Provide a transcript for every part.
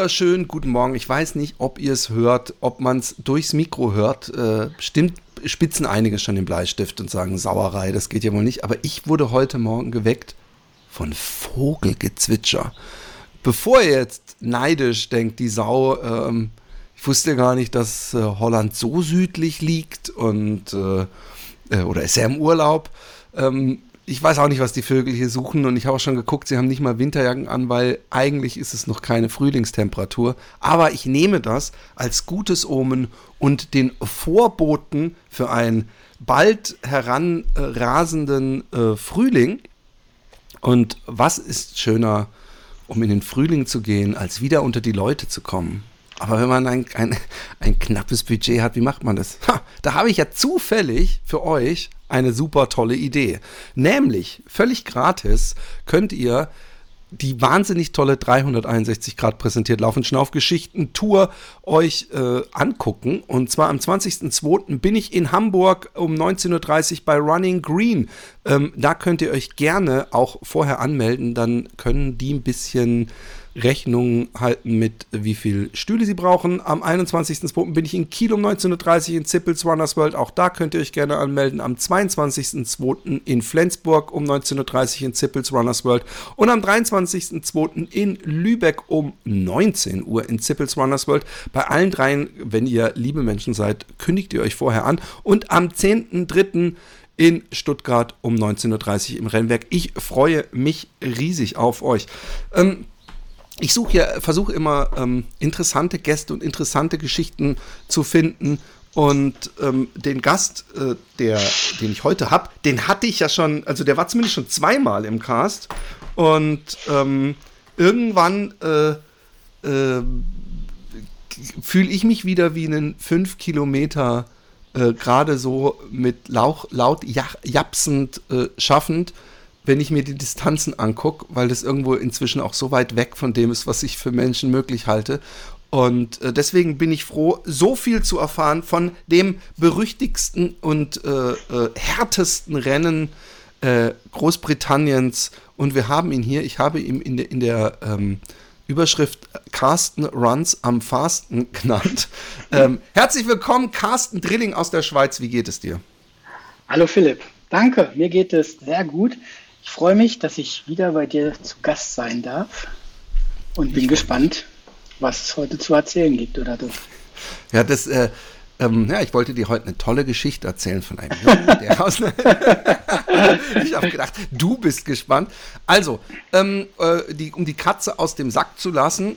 Wunderschönen guten Morgen. Ich weiß nicht, ob ihr es hört, ob man es durchs Mikro hört. Äh, stimmt, spitzen einige schon den Bleistift und sagen Sauerei, das geht ja wohl nicht. Aber ich wurde heute Morgen geweckt von Vogelgezwitscher. Bevor ihr jetzt neidisch denkt, die Sau, ähm, ich wusste gar nicht, dass äh, Holland so südlich liegt und äh, äh oder ist er im Urlaub? Ähm, ich weiß auch nicht, was die Vögel hier suchen und ich habe auch schon geguckt, sie haben nicht mal Winterjacken an, weil eigentlich ist es noch keine Frühlingstemperatur. Aber ich nehme das als gutes Omen und den Vorboten für einen bald heranrasenden äh, Frühling. Und was ist schöner, um in den Frühling zu gehen, als wieder unter die Leute zu kommen? Aber wenn man ein, ein, ein knappes Budget hat, wie macht man das? Ha, da habe ich ja zufällig für euch eine super tolle Idee. Nämlich, völlig gratis könnt ihr die wahnsinnig tolle 361 Grad präsentiert laufend Schnaufgeschichten Tour euch äh, angucken. Und zwar am 20.02. bin ich in Hamburg um 19.30 Uhr bei Running Green. Ähm, da könnt ihr euch gerne auch vorher anmelden. Dann können die ein bisschen Rechnung halten mit, wie viel Stühle sie brauchen. Am 21.02. bin ich in Kiel um 19.30 Uhr in Zippels Runners World. Auch da könnt ihr euch gerne anmelden. Am 22.02. in Flensburg um 19.30 Uhr in Zippels Runners World. Und am 23.02. in Lübeck um 19 Uhr in Zippels Runners World. Bei allen dreien, wenn ihr liebe Menschen seid, kündigt ihr euch vorher an. Und am 10.03 in Stuttgart um 19.30 Uhr im Rennwerk. Ich freue mich riesig auf euch. Ähm, ich suche ja, versuche immer ähm, interessante Gäste und interessante Geschichten zu finden. Und ähm, den Gast, äh, der, den ich heute habe, den hatte ich ja schon, also der war zumindest schon zweimal im Cast. Und ähm, irgendwann äh, äh, fühle ich mich wieder wie einen 5 Kilometer äh, gerade so mit Lauch, laut japsend äh, schaffend wenn ich mir die Distanzen angucke, weil das irgendwo inzwischen auch so weit weg von dem ist, was ich für Menschen möglich halte. Und äh, deswegen bin ich froh, so viel zu erfahren von dem berüchtigsten und äh, äh, härtesten Rennen äh, Großbritanniens. Und wir haben ihn hier, ich habe ihn in der, in der ähm, Überschrift Carsten Runs am Fasten genannt. Ähm, herzlich willkommen, Carsten Drilling aus der Schweiz. Wie geht es dir? Hallo Philipp, danke. Mir geht es sehr gut. Ich freue mich, dass ich wieder bei dir zu Gast sein darf und bin gespannt, was es heute zu erzählen gibt, oder du? Ja, das, äh, ähm, ja, ich wollte dir heute eine tolle Geschichte erzählen von einem Jungen, der aus. ich habe gedacht, du bist gespannt. Also, ähm, äh, die, um die Katze aus dem Sack zu lassen,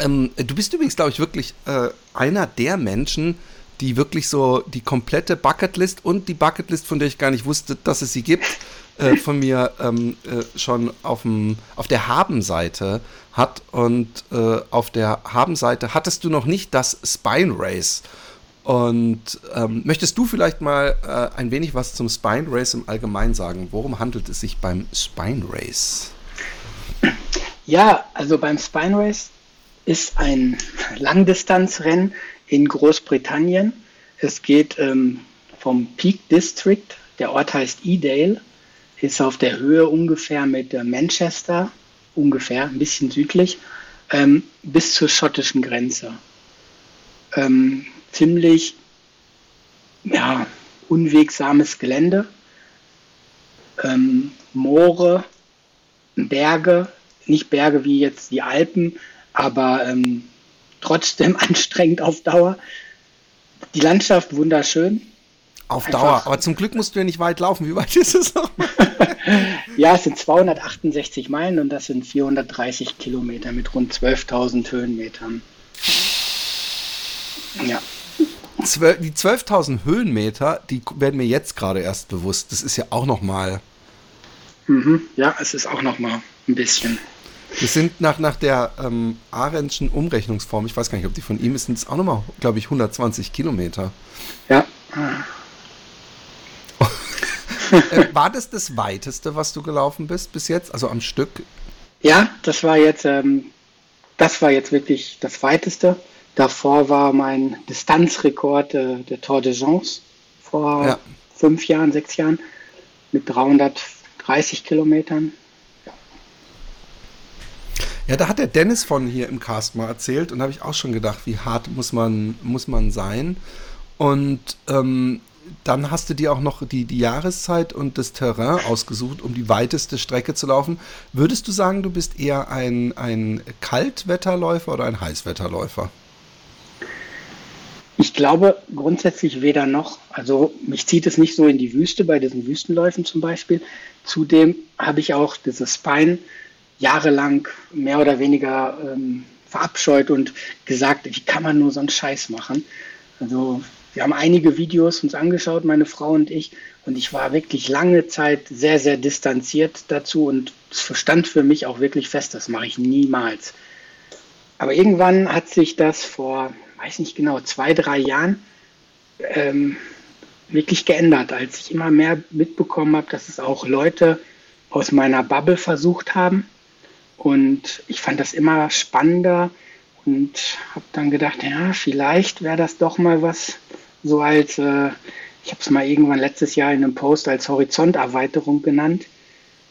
ähm, du bist übrigens, glaube ich, wirklich äh, einer der Menschen, die wirklich so die komplette Bucketlist und die Bucketlist, von der ich gar nicht wusste, dass es sie gibt, äh, von mir ähm, äh, schon aufm, auf der Habenseite hat. Und äh, auf der Habenseite hattest du noch nicht das Spine Race. Und ähm, möchtest du vielleicht mal äh, ein wenig was zum Spine Race im Allgemeinen sagen? Worum handelt es sich beim Spine Race? Ja, also beim Spine Race ist ein Langdistanzrennen in Großbritannien. Es geht ähm, vom Peak District, der Ort heißt Edale, ist auf der Höhe ungefähr mit Manchester, ungefähr, ein bisschen südlich, ähm, bis zur schottischen Grenze. Ähm, ziemlich ja, unwegsames Gelände, ähm, Moore, Berge, nicht Berge wie jetzt die Alpen, aber ähm, trotzdem anstrengend auf Dauer. Die Landschaft wunderschön, auf Einfach. Dauer. Aber zum Glück musst du ja nicht weit laufen. Wie weit ist es noch? ja, es sind 268 Meilen und das sind 430 Kilometer mit rund 12.000 Höhenmetern. Ja. Die 12.000 Höhenmeter, die werden mir jetzt gerade erst bewusst. Das ist ja auch noch mal. Mhm. Ja, es ist auch noch mal ein bisschen. Wir sind nach, nach der ähm, Arendtschen Umrechnungsform, ich weiß gar nicht, ob die von ihm ist, sind es auch nochmal, glaube ich, 120 Kilometer. Ja. Äh, war das das weiteste, was du gelaufen bist bis jetzt, also am Stück? Ja, das war jetzt, ähm, das war jetzt wirklich das weiteste. Davor war mein Distanzrekord äh, der Tour de France vor ja. fünf Jahren, sechs Jahren mit 330 Kilometern. Ja, da hat der Dennis von hier im Cast mal erzählt und da habe ich auch schon gedacht, wie hart muss man, muss man sein. Und ähm, dann hast du dir auch noch die, die Jahreszeit und das Terrain ausgesucht, um die weiteste Strecke zu laufen. Würdest du sagen, du bist eher ein, ein Kaltwetterläufer oder ein Heißwetterläufer? Ich glaube grundsätzlich weder noch. Also mich zieht es nicht so in die Wüste bei diesen Wüstenläufen zum Beispiel. Zudem habe ich auch dieses Spine jahrelang mehr oder weniger ähm, verabscheut und gesagt, wie kann man nur so einen Scheiß machen. Also wir haben einige Videos uns angeschaut, meine Frau und ich, und ich war wirklich lange Zeit sehr, sehr distanziert dazu und es verstand für mich auch wirklich fest, das mache ich niemals. Aber irgendwann hat sich das vor, weiß nicht genau, zwei, drei Jahren ähm, wirklich geändert, als ich immer mehr mitbekommen habe, dass es auch Leute aus meiner Bubble versucht haben. Und ich fand das immer spannender und habe dann gedacht, ja, vielleicht wäre das doch mal was so als, äh, ich habe es mal irgendwann letztes Jahr in einem Post als Horizonterweiterung genannt,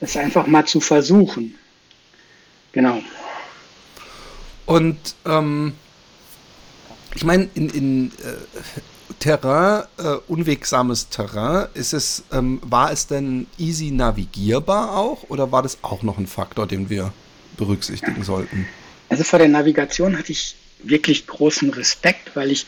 es einfach mal zu versuchen. Genau. Und ähm, ich meine, in, in äh, Terrain, äh, unwegsames Terrain, ist es, ähm, war es denn easy navigierbar auch oder war das auch noch ein Faktor, den wir berücksichtigen sollten? Also vor der Navigation hatte ich wirklich großen Respekt, weil ich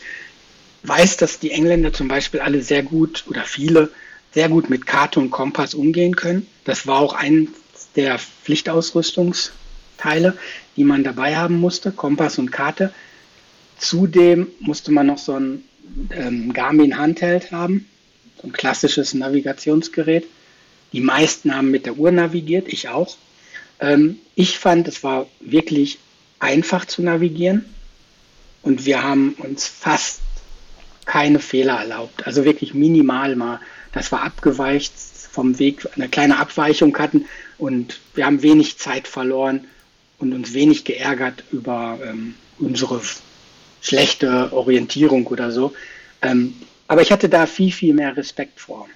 weiß, dass die Engländer zum Beispiel alle sehr gut oder viele sehr gut mit Karte und Kompass umgehen können. Das war auch eines der Pflichtausrüstungsteile, die man dabei haben musste, Kompass und Karte. Zudem musste man noch so ein ähm, Garmin Handheld haben, so ein klassisches Navigationsgerät. Die meisten haben mit der Uhr navigiert, ich auch. Ähm, ich fand, es war wirklich einfach zu navigieren und wir haben uns fast keine Fehler erlaubt. Also wirklich minimal mal, dass wir abgeweicht vom Weg, eine kleine Abweichung hatten und wir haben wenig Zeit verloren und uns wenig geärgert über ähm, unsere schlechte Orientierung oder so. Ähm, aber ich hatte da viel, viel mehr Respekt vor.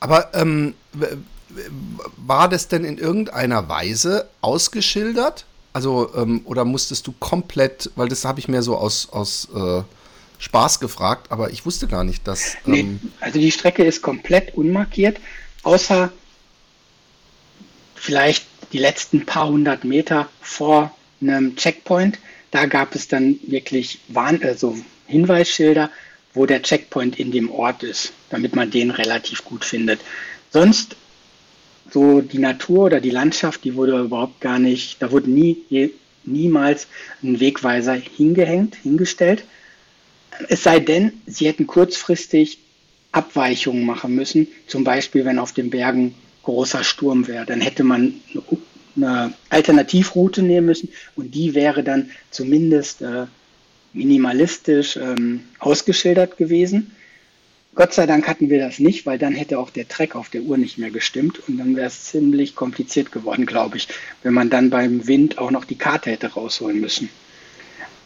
Aber ähm, war das denn in irgendeiner Weise ausgeschildert? Also, ähm, oder musstest du komplett, weil das habe ich mir so aus, aus äh, Spaß gefragt, aber ich wusste gar nicht, dass. Ähm nee, also die Strecke ist komplett unmarkiert, außer vielleicht die letzten paar hundert Meter vor einem Checkpoint. Da gab es dann wirklich Warn also Hinweisschilder, wo der Checkpoint in dem Ort ist, damit man den relativ gut findet. Sonst so die Natur oder die Landschaft, die wurde überhaupt gar nicht, da wurde nie, niemals ein Wegweiser hingehängt, hingestellt. Es sei denn, sie hätten kurzfristig Abweichungen machen müssen, zum Beispiel wenn auf den Bergen großer Sturm wäre, dann hätte man eine Alternativroute nehmen müssen und die wäre dann zumindest äh, minimalistisch ähm, ausgeschildert gewesen. Gott sei Dank hatten wir das nicht, weil dann hätte auch der Track auf der Uhr nicht mehr gestimmt und dann wäre es ziemlich kompliziert geworden, glaube ich, wenn man dann beim Wind auch noch die Karte hätte rausholen müssen.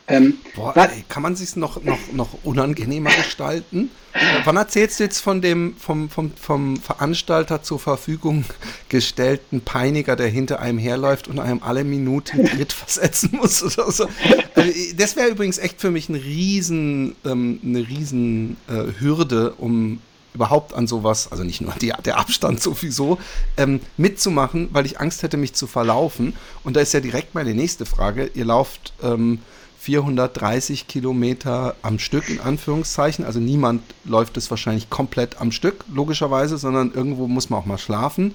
Ähm, Boah, ey, kann man sich noch, noch, noch unangenehmer gestalten? Äh, wann erzählst du jetzt von dem vom, vom, vom Veranstalter zur Verfügung gestellten Peiniger, der hinter einem herläuft und einem alle Minuten Tritt versetzen muss oder so? Also, das wäre übrigens echt für mich ein riesen, ähm, eine riesen äh, Hürde, um überhaupt an sowas, also nicht nur die, der Abstand sowieso, ähm, mitzumachen, weil ich Angst hätte, mich zu verlaufen. Und da ist ja direkt meine nächste Frage. Ihr lauft ähm, 430 Kilometer am Stück, in Anführungszeichen. Also niemand läuft es wahrscheinlich komplett am Stück, logischerweise, sondern irgendwo muss man auch mal schlafen.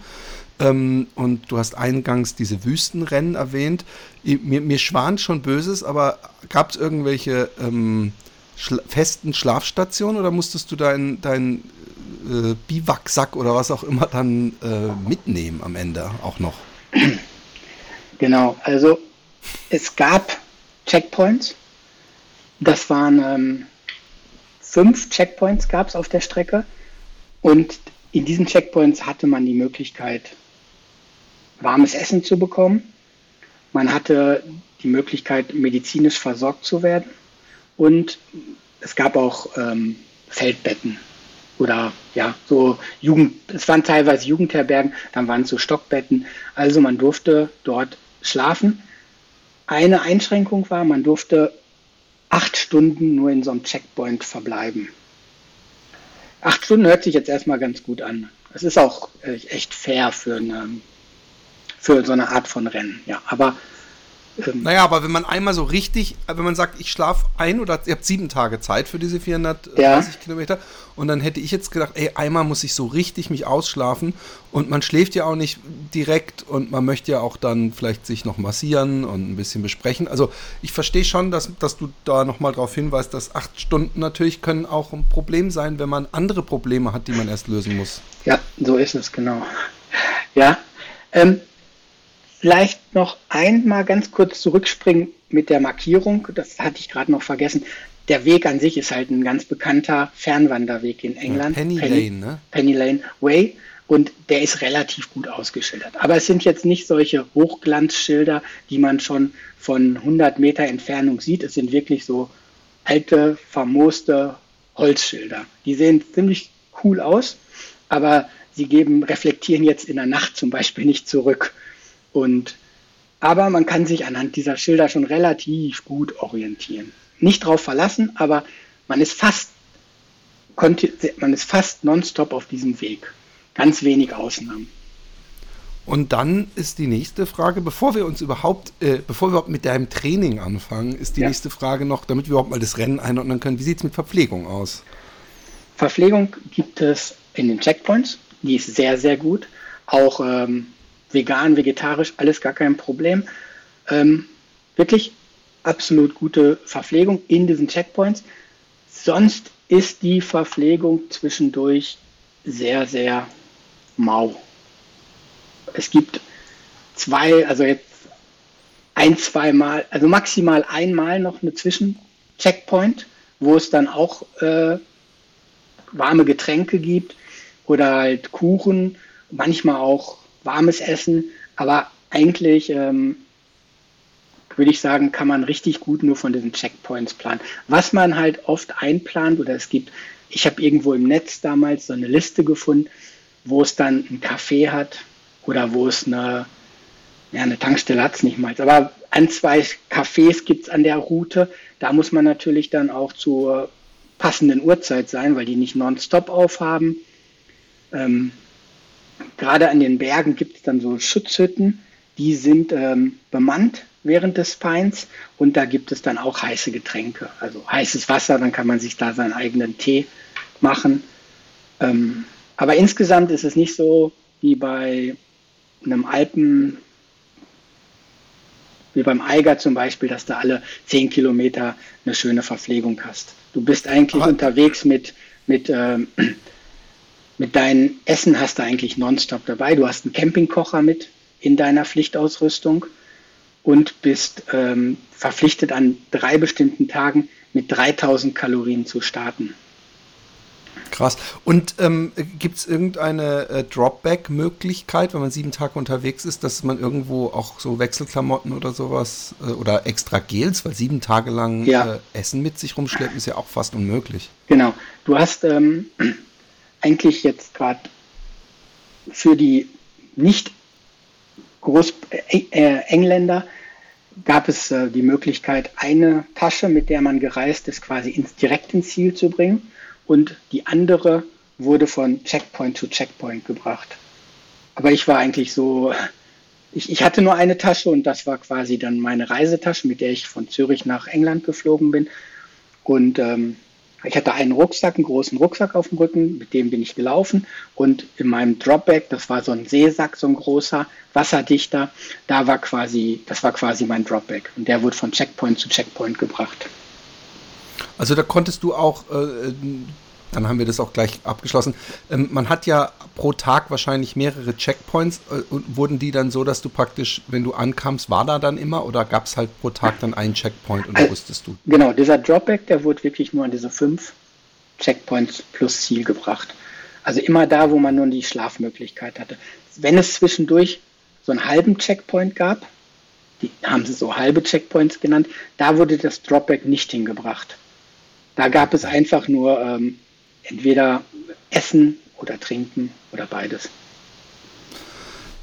Ähm, und du hast eingangs diese Wüstenrennen erwähnt. Mir, mir schwant schon Böses, aber gab es irgendwelche ähm, schla festen Schlafstationen oder musstest du dein, dein äh, Biwaksack oder was auch immer dann äh, mitnehmen am Ende auch noch? Genau, also es gab Checkpoints. Das waren ähm, fünf Checkpoints gab es auf der Strecke. Und in diesen Checkpoints hatte man die Möglichkeit, warmes Essen zu bekommen. Man hatte die Möglichkeit, medizinisch versorgt zu werden. Und es gab auch ähm, Feldbetten oder ja, so Jugend, es waren teilweise Jugendherbergen, dann waren es so Stockbetten. Also man durfte dort schlafen. Eine Einschränkung war, man durfte acht Stunden nur in so einem Checkpoint verbleiben. Acht Stunden hört sich jetzt erstmal ganz gut an. Es ist auch äh, echt fair für, eine, für so eine Art von Rennen. Ja, aber ähm, naja, aber wenn man einmal so richtig, wenn man sagt, ich schlafe ein oder ihr habt sieben Tage Zeit für diese 430 ja. Kilometer und dann hätte ich jetzt gedacht, ey, einmal muss ich so richtig mich ausschlafen und man schläft ja auch nicht direkt und man möchte ja auch dann vielleicht sich noch massieren und ein bisschen besprechen. Also ich verstehe schon, dass, dass du da nochmal darauf hinweist, dass acht Stunden natürlich können auch ein Problem sein, wenn man andere Probleme hat, die man erst lösen muss. Ja, so ist es, genau. Ja, ähm, Vielleicht noch einmal ganz kurz zurückspringen mit der Markierung. Das hatte ich gerade noch vergessen. Der Weg an sich ist halt ein ganz bekannter Fernwanderweg in England. Penny, Penny Lane, ne? Penny Lane Way. Und der ist relativ gut ausgeschildert. Aber es sind jetzt nicht solche Hochglanzschilder, die man schon von 100 Meter Entfernung sieht. Es sind wirklich so alte, vermooste Holzschilder. Die sehen ziemlich cool aus, aber sie geben, reflektieren jetzt in der Nacht zum Beispiel nicht zurück. Und, aber man kann sich anhand dieser Schilder schon relativ gut orientieren. Nicht drauf verlassen, aber man ist fast, man ist fast nonstop auf diesem Weg. Ganz wenig Ausnahmen. Und dann ist die nächste Frage, bevor wir uns überhaupt, äh, bevor wir überhaupt mit deinem Training anfangen, ist die ja. nächste Frage noch, damit wir überhaupt mal das Rennen einordnen können, wie sieht es mit Verpflegung aus? Verpflegung gibt es in den Checkpoints, die ist sehr, sehr gut. Auch ähm, vegan, vegetarisch, alles gar kein Problem. Ähm, wirklich absolut gute Verpflegung in diesen Checkpoints. Sonst ist die Verpflegung zwischendurch sehr, sehr mau. Es gibt zwei, also jetzt ein, zweimal, also maximal einmal noch eine Zwischencheckpoint, wo es dann auch äh, warme Getränke gibt oder halt Kuchen, manchmal auch warmes Essen, aber eigentlich ähm, würde ich sagen, kann man richtig gut nur von diesen Checkpoints planen. Was man halt oft einplant oder es gibt, ich habe irgendwo im Netz damals so eine Liste gefunden, wo es dann ein Café hat oder wo es eine, ja, eine Tankstelle hat es nicht mal, aber ein, zwei Cafés gibt es an der Route. Da muss man natürlich dann auch zur passenden Uhrzeit sein, weil die nicht nonstop aufhaben. Ähm, gerade an den Bergen gibt es dann so Schutzhütten, die sind ähm, bemannt während des Peins und da gibt es dann auch heiße Getränke, also heißes Wasser, dann kann man sich da seinen eigenen Tee machen. Ähm, aber insgesamt ist es nicht so wie bei einem Alpen, wie beim Eiger zum Beispiel, dass du alle zehn Kilometer eine schöne Verpflegung hast. Du bist eigentlich aber unterwegs mit, mit ähm, mit deinem Essen hast du eigentlich nonstop dabei. Du hast einen Campingkocher mit in deiner Pflichtausrüstung und bist ähm, verpflichtet an drei bestimmten Tagen mit 3000 Kalorien zu starten. Krass. Und ähm, gibt es irgendeine äh, Dropback-Möglichkeit, wenn man sieben Tage unterwegs ist, dass man irgendwo auch so Wechselklamotten oder sowas äh, oder extra Gels, weil sieben Tage lang ja. äh, Essen mit sich rumschleppen ist ja auch fast unmöglich. Genau. Du hast ähm, eigentlich jetzt gerade für die nicht Groß äh, äh, Engländer gab es äh, die Möglichkeit, eine Tasche, mit der man gereist ist, quasi ins, direkt ins Ziel zu bringen und die andere wurde von Checkpoint zu Checkpoint gebracht. Aber ich war eigentlich so, ich, ich hatte nur eine Tasche und das war quasi dann meine Reisetasche, mit der ich von Zürich nach England geflogen bin. Und ähm, ich hatte einen Rucksack, einen großen Rucksack auf dem Rücken, mit dem bin ich gelaufen und in meinem Dropback, das war so ein Seesack, so ein großer, wasserdichter, da war quasi, das war quasi mein Dropback und der wurde von Checkpoint zu Checkpoint gebracht. Also da konntest du auch äh, dann haben wir das auch gleich abgeschlossen. Ähm, man hat ja pro Tag wahrscheinlich mehrere Checkpoints. Äh, und wurden die dann so, dass du praktisch, wenn du ankamst, war da dann immer oder gab es halt pro Tag dann einen Checkpoint und also, wusstest du? Genau, dieser Dropback, der wurde wirklich nur an diese fünf Checkpoints plus Ziel gebracht. Also immer da, wo man nur die Schlafmöglichkeit hatte. Wenn es zwischendurch so einen halben Checkpoint gab, die haben sie so halbe Checkpoints genannt, da wurde das Dropback nicht hingebracht. Da gab es einfach nur ähm, entweder Essen oder Trinken oder beides.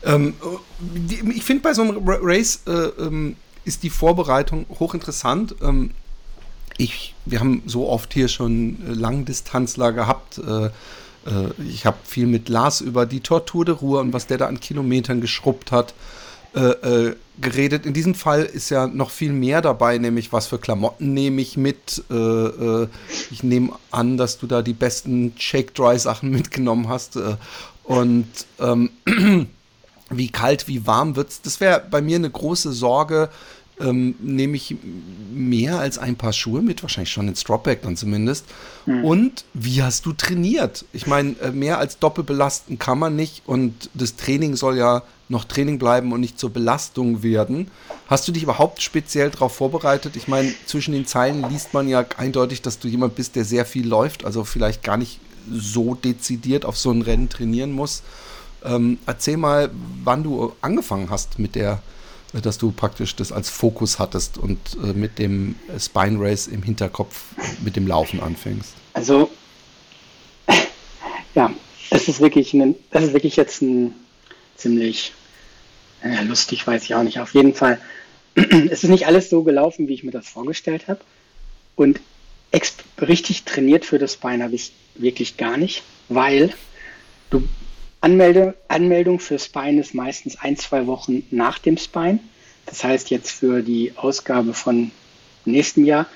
Ähm, ich finde bei so einem Race äh, ähm, ist die Vorbereitung hochinteressant. Ähm, ich, wir haben so oft hier schon äh, Langdistanzler gehabt. Äh, äh, ich habe viel mit Lars über die Tortur de Ruhr und was der da an Kilometern geschrubbt hat. Äh, äh, geredet. In diesem Fall ist ja noch viel mehr dabei, nämlich was für Klamotten nehme ich mit. Äh, äh ich nehme an, dass du da die besten Shake-Dry-Sachen mitgenommen hast. Äh, und ähm, wie kalt, wie warm wird es. Das wäre bei mir eine große Sorge. Ähm, nehme ich mehr als ein paar Schuhe mit, wahrscheinlich schon in Stropback dann zumindest. Mhm. Und wie hast du trainiert? Ich meine, mehr als doppelbelasten kann man nicht und das Training soll ja noch Training bleiben und nicht zur Belastung werden. Hast du dich überhaupt speziell darauf vorbereitet? Ich meine, zwischen den Zeilen liest man ja eindeutig, dass du jemand bist, der sehr viel läuft, also vielleicht gar nicht so dezidiert auf so ein Rennen trainieren muss. Ähm, erzähl mal, wann du angefangen hast mit der, dass du praktisch das als Fokus hattest und äh, mit dem Spine Race im Hinterkopf mit dem Laufen anfängst. Also, ja, es ist wirklich, ein, das ist wirklich jetzt ein ziemlich ja, lustig weiß ich auch nicht. Auf jeden Fall, es ist nicht alles so gelaufen, wie ich mir das vorgestellt habe. Und richtig trainiert für das Bein habe ich wirklich gar nicht, weil du Anmelde, Anmeldung für Spine ist meistens ein, zwei Wochen nach dem Spine. Das heißt, jetzt für die Ausgabe von nächsten Jahr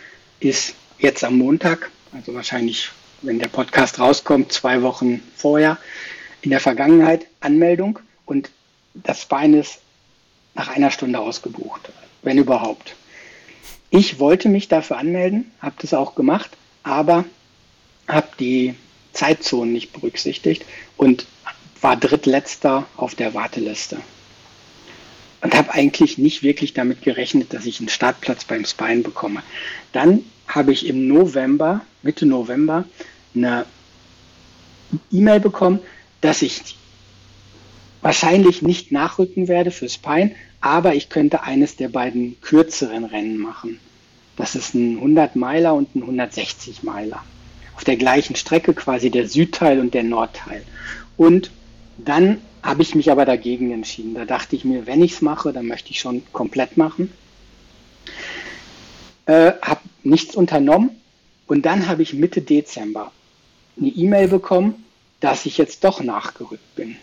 ist jetzt am Montag, also wahrscheinlich, wenn der Podcast rauskommt, zwei Wochen vorher, in der Vergangenheit Anmeldung. Und das Bein ist nach einer Stunde ausgebucht, wenn überhaupt. Ich wollte mich dafür anmelden, habe das auch gemacht, aber habe die Zeitzonen nicht berücksichtigt und war drittletzter auf der Warteliste. Und habe eigentlich nicht wirklich damit gerechnet, dass ich einen Startplatz beim Spine bekomme. Dann habe ich im November, Mitte November, eine E-Mail bekommen, dass ich wahrscheinlich nicht nachrücken werde fürs Pine, aber ich könnte eines der beiden kürzeren Rennen machen. Das ist ein 100 Meiler und ein 160 Meiler. Auf der gleichen Strecke quasi der Südteil und der Nordteil. Und dann habe ich mich aber dagegen entschieden. Da dachte ich mir, wenn ich es mache, dann möchte ich schon komplett machen. Äh, habe nichts unternommen und dann habe ich Mitte Dezember eine E-Mail bekommen, dass ich jetzt doch nachgerückt bin.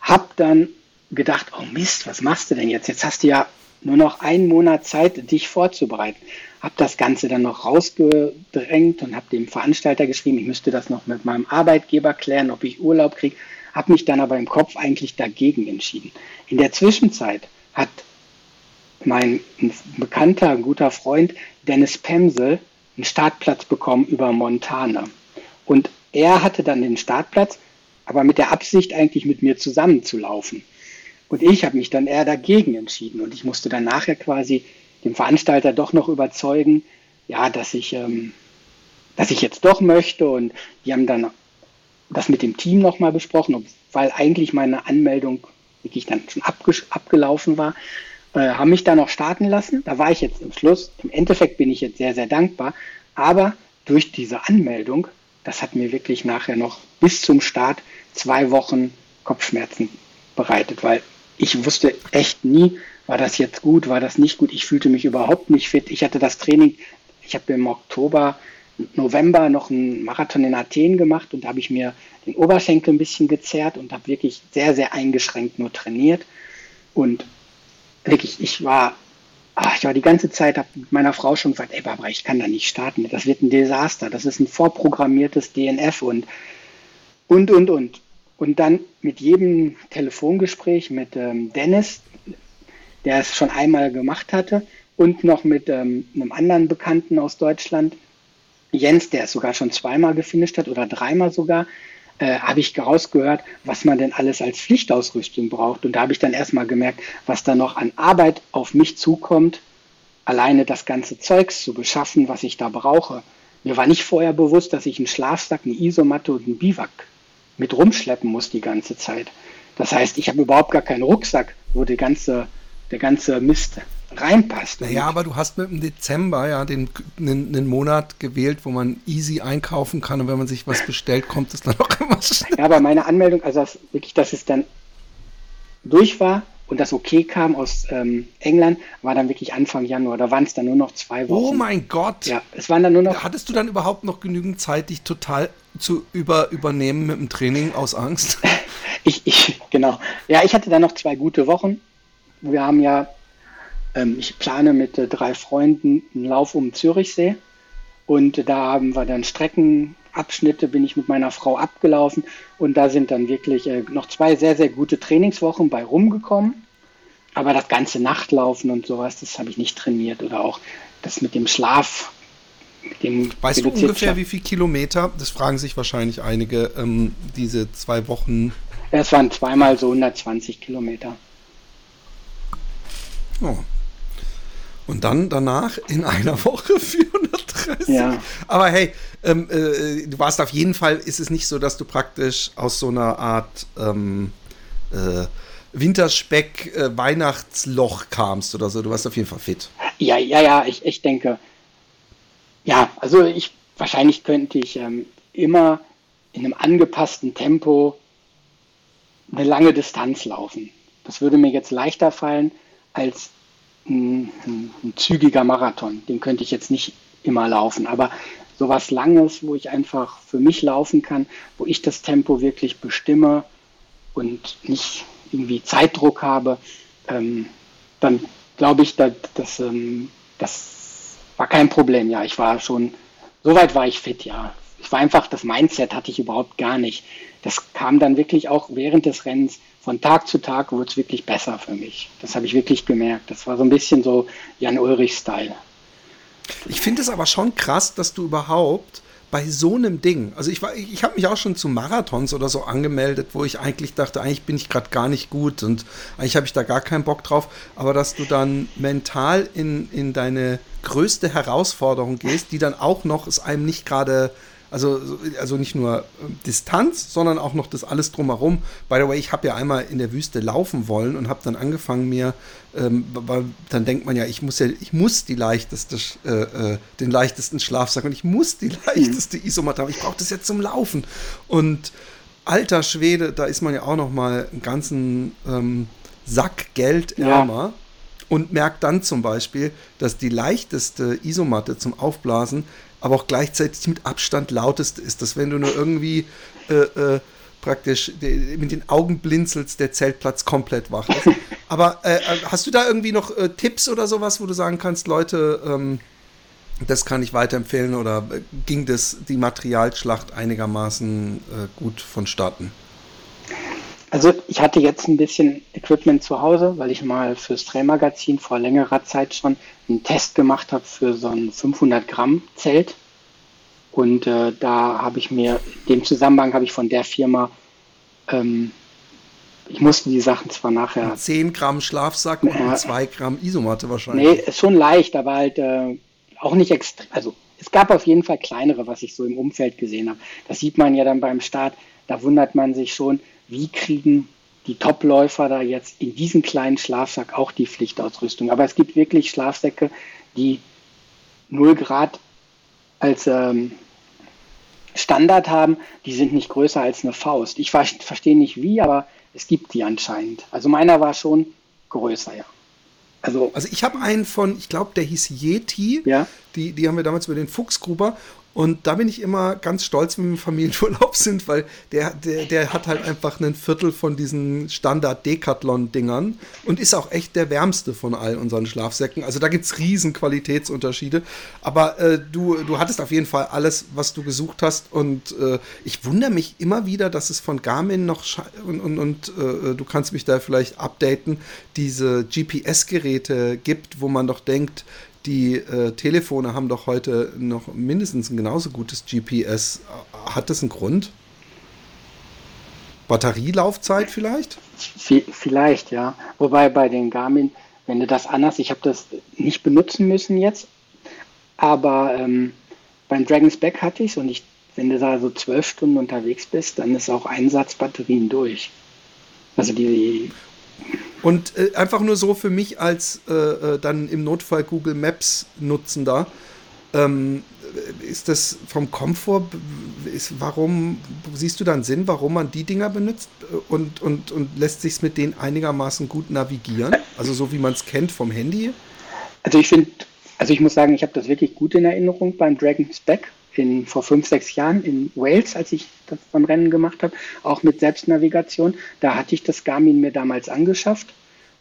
Hab dann gedacht, oh Mist, was machst du denn jetzt? Jetzt hast du ja nur noch einen Monat Zeit, dich vorzubereiten. Hab das Ganze dann noch rausgedrängt und habe dem Veranstalter geschrieben, ich müsste das noch mit meinem Arbeitgeber klären, ob ich Urlaub kriege. Habe mich dann aber im Kopf eigentlich dagegen entschieden. In der Zwischenzeit hat mein bekannter, guter Freund Dennis Pemsel einen Startplatz bekommen über Montana. Und er hatte dann den Startplatz aber mit der Absicht eigentlich mit mir zusammenzulaufen. Und ich habe mich dann eher dagegen entschieden und ich musste dann nachher quasi dem Veranstalter doch noch überzeugen, ja, dass ich, ähm, dass ich jetzt doch möchte und die haben dann das mit dem Team nochmal besprochen, weil eigentlich meine Anmeldung wirklich dann schon abgelaufen war, äh, haben mich da noch starten lassen. Da war ich jetzt im Schluss. Im Endeffekt bin ich jetzt sehr, sehr dankbar. Aber durch diese Anmeldung, das hat mir wirklich nachher noch bis zum Start zwei Wochen Kopfschmerzen bereitet, weil ich wusste echt nie, war das jetzt gut, war das nicht gut. Ich fühlte mich überhaupt nicht fit. Ich hatte das Training, ich habe im Oktober, November noch einen Marathon in Athen gemacht und da habe ich mir den Oberschenkel ein bisschen gezerrt und habe wirklich sehr, sehr eingeschränkt nur trainiert. Und wirklich, ich war, ach, ich war die ganze Zeit, habe mit meiner Frau schon gesagt, ey Barbara, ich kann da nicht starten. Das wird ein Desaster. Das ist ein vorprogrammiertes DNF und und, und, und. Und dann mit jedem Telefongespräch mit ähm, Dennis, der es schon einmal gemacht hatte, und noch mit ähm, einem anderen Bekannten aus Deutschland, Jens, der es sogar schon zweimal gefinisht hat oder dreimal sogar, äh, habe ich rausgehört, was man denn alles als Pflichtausrüstung braucht. Und da habe ich dann erstmal gemerkt, was da noch an Arbeit auf mich zukommt, alleine das ganze Zeugs zu beschaffen, was ich da brauche. Mir war nicht vorher bewusst, dass ich einen Schlafsack, eine Isomatte und einen Biwak mit rumschleppen muss die ganze Zeit. Das heißt, ich habe überhaupt gar keinen Rucksack, wo der ganze, der ganze Mist reinpasst. Naja, aber du hast mit dem Dezember ja den, den, den, Monat gewählt, wo man easy einkaufen kann und wenn man sich was bestellt, kommt es dann auch immer schnell. Ja, aber meine Anmeldung, also das, wirklich, dass es dann durch war und das okay kam aus ähm, England, war dann wirklich Anfang Januar. Da waren es dann nur noch zwei Wochen. Oh mein Gott! Ja, es waren dann nur noch. Hattest du dann überhaupt noch genügend Zeit, dich total zu über, übernehmen mit dem Training aus Angst? ich, ich, genau. Ja, ich hatte dann noch zwei gute Wochen. Wir haben ja ähm, ich plane mit äh, drei Freunden einen Lauf um Zürichsee und da haben wir dann Streckenabschnitte, bin ich mit meiner Frau abgelaufen und da sind dann wirklich äh, noch zwei sehr, sehr gute Trainingswochen bei rumgekommen. Aber das ganze Nachtlaufen und sowas, das habe ich nicht trainiert oder auch das mit dem Schlaf. Mit dem weißt du ungefähr, wie viele Kilometer, das fragen sich wahrscheinlich einige, ähm, diese zwei Wochen? Es waren zweimal so 120 Kilometer. Oh, und dann danach in einer Woche 430. Ja. Aber hey, ähm, äh, du warst auf jeden Fall, ist es nicht so, dass du praktisch aus so einer Art ähm, äh, Winterspeck, äh, Weihnachtsloch kamst oder so. Du warst auf jeden Fall fit. Ja, ja, ja, ich, ich denke. Ja, also ich wahrscheinlich könnte ich ähm, immer in einem angepassten Tempo eine lange Distanz laufen. Das würde mir jetzt leichter fallen als ein, zügiger Marathon. Den könnte ich jetzt nicht immer laufen, aber sowas Langes, wo ich einfach für mich laufen kann, wo ich das Tempo wirklich bestimme und nicht irgendwie Zeitdruck habe, ähm, dann glaube ich, dass, dass, ähm, das war kein Problem. Ja, ich war schon, soweit war ich fit, ja. Ich war einfach, das Mindset hatte ich überhaupt gar nicht. Das kam dann wirklich auch während des Rennens von Tag zu Tag wurde es wirklich besser für mich. Das habe ich wirklich gemerkt. Das war so ein bisschen so Jan Ulrich-Style. Ich finde es aber schon krass, dass du überhaupt bei so einem Ding, also ich war, ich habe mich auch schon zu Marathons oder so angemeldet, wo ich eigentlich dachte, eigentlich bin ich gerade gar nicht gut und eigentlich habe ich da gar keinen Bock drauf, aber dass du dann mental in, in deine größte Herausforderung gehst, die dann auch noch es einem nicht gerade also, also nicht nur ähm, Distanz, sondern auch noch das alles drumherum. By the way, ich habe ja einmal in der Wüste laufen wollen und habe dann angefangen mir, ähm, weil dann denkt man ja, ich muss ja, ich muss die leichteste, äh, äh, den leichtesten Schlafsack und ich muss die leichteste Isomatte haben. Ich brauche das jetzt zum Laufen. Und alter Schwede, da ist man ja auch noch mal einen ganzen ähm, Sack Geld ärmer. Ja und merkt dann zum Beispiel, dass die leichteste Isomatte zum Aufblasen aber auch gleichzeitig mit Abstand lautest ist, dass wenn du nur irgendwie äh, äh, praktisch mit den Augen blinzelst, der Zeltplatz komplett wach ist. Aber äh, äh, hast du da irgendwie noch äh, Tipps oder sowas, wo du sagen kannst, Leute, ähm, das kann ich weiterempfehlen oder äh, ging das die Materialschlacht einigermaßen gut vonstatten? Also ich hatte jetzt ein bisschen Equipment zu Hause, weil ich mal fürs Trailmagazin vor längerer Zeit schon einen Test gemacht habe für so ein 500 Gramm Zelt. Und äh, da habe ich mir, in dem Zusammenhang habe ich von der Firma, ähm, ich musste die Sachen zwar nachher. 10 Gramm Schlafsack und äh, 2 Gramm Isomatte wahrscheinlich. Nee, ist schon leicht, aber halt äh, auch nicht extrem. Also es gab auf jeden Fall kleinere, was ich so im Umfeld gesehen habe. Das sieht man ja dann beim Start. Da wundert man sich schon, wie kriegen die Topläufer da jetzt in diesen kleinen Schlafsack auch die Pflichtausrüstung. Aber es gibt wirklich Schlafsäcke, die 0 Grad als ähm, Standard haben, die sind nicht größer als eine Faust. Ich verstehe nicht wie, aber es gibt die anscheinend. Also meiner war schon größer, ja. Also, also ich habe einen von, ich glaube, der hieß Yeti. Ja. Die, die haben wir damals über den Fuchsgruber. Und da bin ich immer ganz stolz, wenn wir im Familienurlaub sind, weil der, der, der hat halt einfach ein Viertel von diesen Standard-Decathlon-Dingern und ist auch echt der wärmste von all unseren Schlafsäcken. Also da gibt es riesen Qualitätsunterschiede. Aber äh, du, du hattest auf jeden Fall alles, was du gesucht hast. Und äh, ich wundere mich immer wieder, dass es von Garmin noch und, und, und äh, du kannst mich da vielleicht updaten, diese GPS-Geräte gibt, wo man doch denkt, die äh, Telefone haben doch heute noch mindestens ein genauso gutes GPS. Hat das einen Grund? Batterielaufzeit vielleicht? Vielleicht, ja. Wobei bei den Garmin, wenn du das anders, ich habe das nicht benutzen müssen jetzt, aber ähm, beim Dragon's Back hatte ich es und ich, wenn du da so zwölf Stunden unterwegs bist, dann ist auch Einsatzbatterien durch. Also die, und äh, einfach nur so für mich als äh, äh, dann im Notfall Google Maps Nutzender, ähm, ist das vom Komfort, ist, warum siehst du dann Sinn, warum man die Dinger benutzt und, und, und lässt sich mit denen einigermaßen gut navigieren? Also so wie man es kennt vom Handy? Also ich finde, also ich muss sagen, ich habe das wirklich gut in Erinnerung beim Dragon's Back in, vor fünf, sechs Jahren in Wales, als ich das beim Rennen gemacht habe, auch mit Selbstnavigation. Da hatte ich das Garmin mir damals angeschafft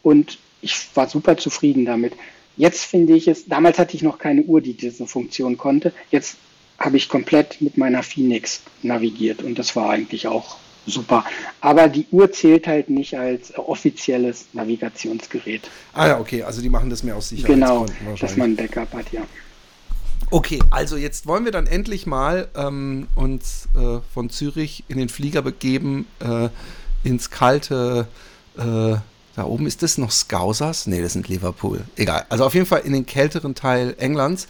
und ich war super zufrieden damit. Jetzt finde ich es, damals hatte ich noch keine Uhr, die diese Funktion konnte. Jetzt habe ich komplett mit meiner Phoenix navigiert und das war eigentlich auch super. Aber die Uhr zählt halt nicht als offizielles Navigationsgerät. Ah ja, okay, also die machen das mehr aus Sicherheitsgründen Genau, dass man ein Backup hat, ja. Okay, also jetzt wollen wir dann endlich mal ähm, uns äh, von Zürich in den Flieger begeben, äh, ins kalte, äh, da oben ist das noch Scousers? Nee, das sind Liverpool. Egal. Also auf jeden Fall in den kälteren Teil Englands.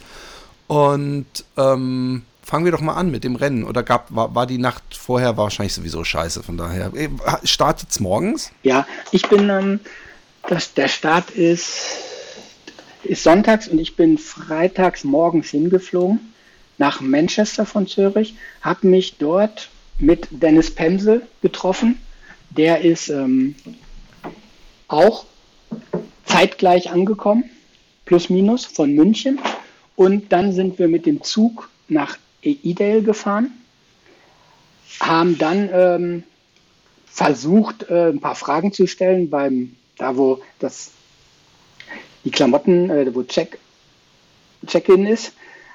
Und ähm, fangen wir doch mal an mit dem Rennen. Oder gab, war, war die Nacht vorher wahrscheinlich sowieso scheiße, von daher. Äh, Startet es morgens? Ja, ich bin, ähm, das, der Start ist ist sonntags und ich bin freitags morgens hingeflogen nach Manchester von Zürich, habe mich dort mit Dennis Pemsel getroffen. Der ist ähm, auch zeitgleich angekommen, plus minus von München. Und dann sind wir mit dem Zug nach Edale gefahren, haben dann ähm, versucht, äh, ein paar Fragen zu stellen beim, da wo das die Klamotten, äh, wo Check, Check-in ist.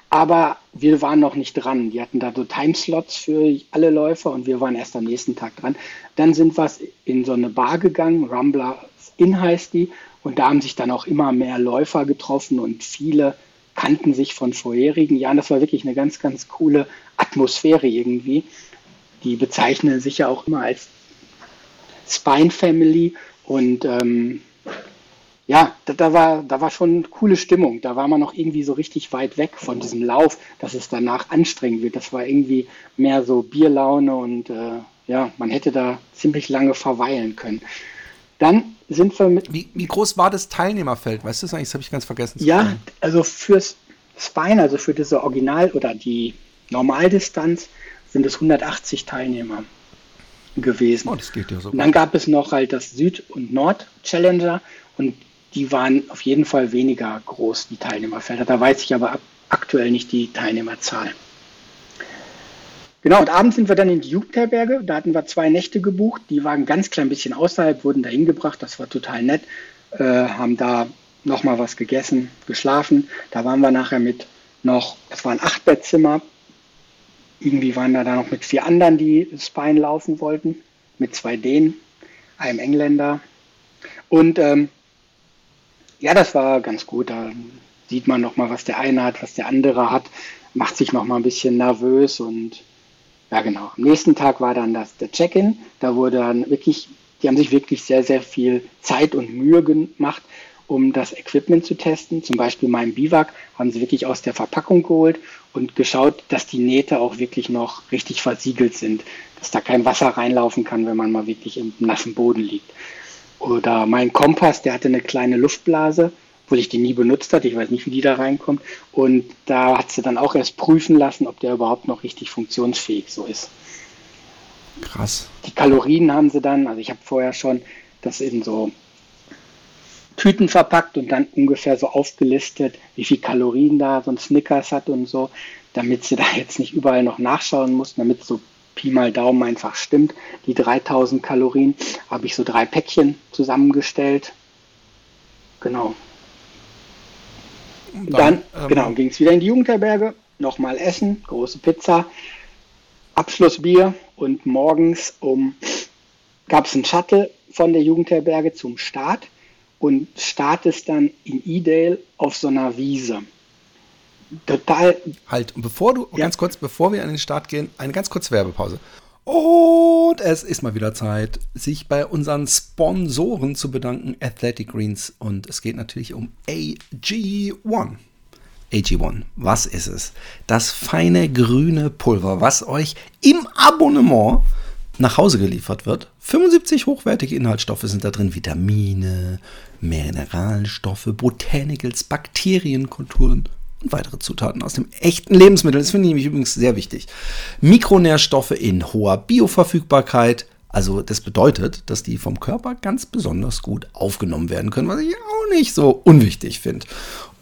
Aber wir waren noch nicht dran. Die hatten da so Timeslots für alle Läufer und wir waren erst am nächsten Tag dran. Dann sind wir in so eine Bar gegangen, Rumbler Inn heißt die, und da haben sich dann auch immer mehr Läufer getroffen und viele kannten sich von vorherigen Jahren. Das war wirklich eine ganz, ganz coole Atmosphäre irgendwie. Die bezeichnen sich ja auch immer als Spine Family und ähm, ja, da, da, war, da war schon coole Stimmung. Da war man noch irgendwie so richtig weit weg von diesem Lauf, dass es danach anstrengend wird. Das war irgendwie mehr so Bierlaune und äh, ja, man hätte da ziemlich lange verweilen können. Dann sind wir mit. Wie, wie groß war das Teilnehmerfeld? Weißt du das eigentlich? Das habe ich ganz vergessen. ja, fragen. also fürs Spine, also für diese Original- oder die Normaldistanz, sind es 180 Teilnehmer gewesen. Oh, das geht ja so. Und dann gab es noch halt das Süd- und Nord-Challenger und die waren auf jeden Fall weniger groß, die Teilnehmerfelder. Da weiß ich aber aktuell nicht die Teilnehmerzahl. Genau, und abends sind wir dann in die Jugendherberge. Da hatten wir zwei Nächte gebucht. Die waren ganz klein bisschen außerhalb, wurden da hingebracht. Das war total nett. Äh, haben da nochmal was gegessen, geschlafen. Da waren wir nachher mit noch, es waren acht Bettzimmer. Irgendwie waren da, da noch mit vier anderen, die Spine laufen wollten. Mit zwei Dänen, einem Engländer. Und ähm, ja, das war ganz gut. Da sieht man noch mal, was der eine hat, was der andere hat, macht sich noch mal ein bisschen nervös und ja, genau. Am nächsten Tag war dann das der Check-in. Da wurde dann wirklich, die haben sich wirklich sehr, sehr viel Zeit und Mühe gemacht, um das Equipment zu testen. Zum Beispiel meinen Biwak haben sie wirklich aus der Verpackung geholt und geschaut, dass die Nähte auch wirklich noch richtig versiegelt sind, dass da kein Wasser reinlaufen kann, wenn man mal wirklich im nassen Boden liegt. Oder mein Kompass, der hatte eine kleine Luftblase, obwohl ich die nie benutzt hatte. Ich weiß nicht, wie die da reinkommt. Und da hat sie dann auch erst prüfen lassen, ob der überhaupt noch richtig funktionsfähig so ist. Krass. Die Kalorien haben sie dann, also ich habe vorher schon das in so Tüten verpackt und dann ungefähr so aufgelistet, wie viel Kalorien da so ein Snickers hat und so, damit sie da jetzt nicht überall noch nachschauen mussten, damit so Pi mal Daumen einfach stimmt, die 3000 Kalorien, habe ich so drei Päckchen zusammengestellt. Genau. Dann, dann ähm, genau, ging es wieder in die Jugendherberge, nochmal essen, große Pizza, Abschlussbier und morgens um gab es einen Shuttle von der Jugendherberge zum Start und startest dann in Edale auf so einer Wiese. Total. Halt, und bevor du, ja. ganz kurz, bevor wir an den Start gehen, eine ganz kurze Werbepause. Und es ist mal wieder Zeit, sich bei unseren Sponsoren zu bedanken, Athletic Greens. Und es geht natürlich um AG1. AG1, was ist es? Das feine grüne Pulver, was euch im Abonnement nach Hause geliefert wird. 75 hochwertige Inhaltsstoffe sind da drin, Vitamine, Mineralstoffe, Botanicals, Bakterienkulturen und weitere Zutaten aus dem echten Lebensmittel. Das finde ich nämlich übrigens sehr wichtig. Mikronährstoffe in hoher Bioverfügbarkeit. Also das bedeutet, dass die vom Körper ganz besonders gut aufgenommen werden können, was ich auch nicht so unwichtig finde.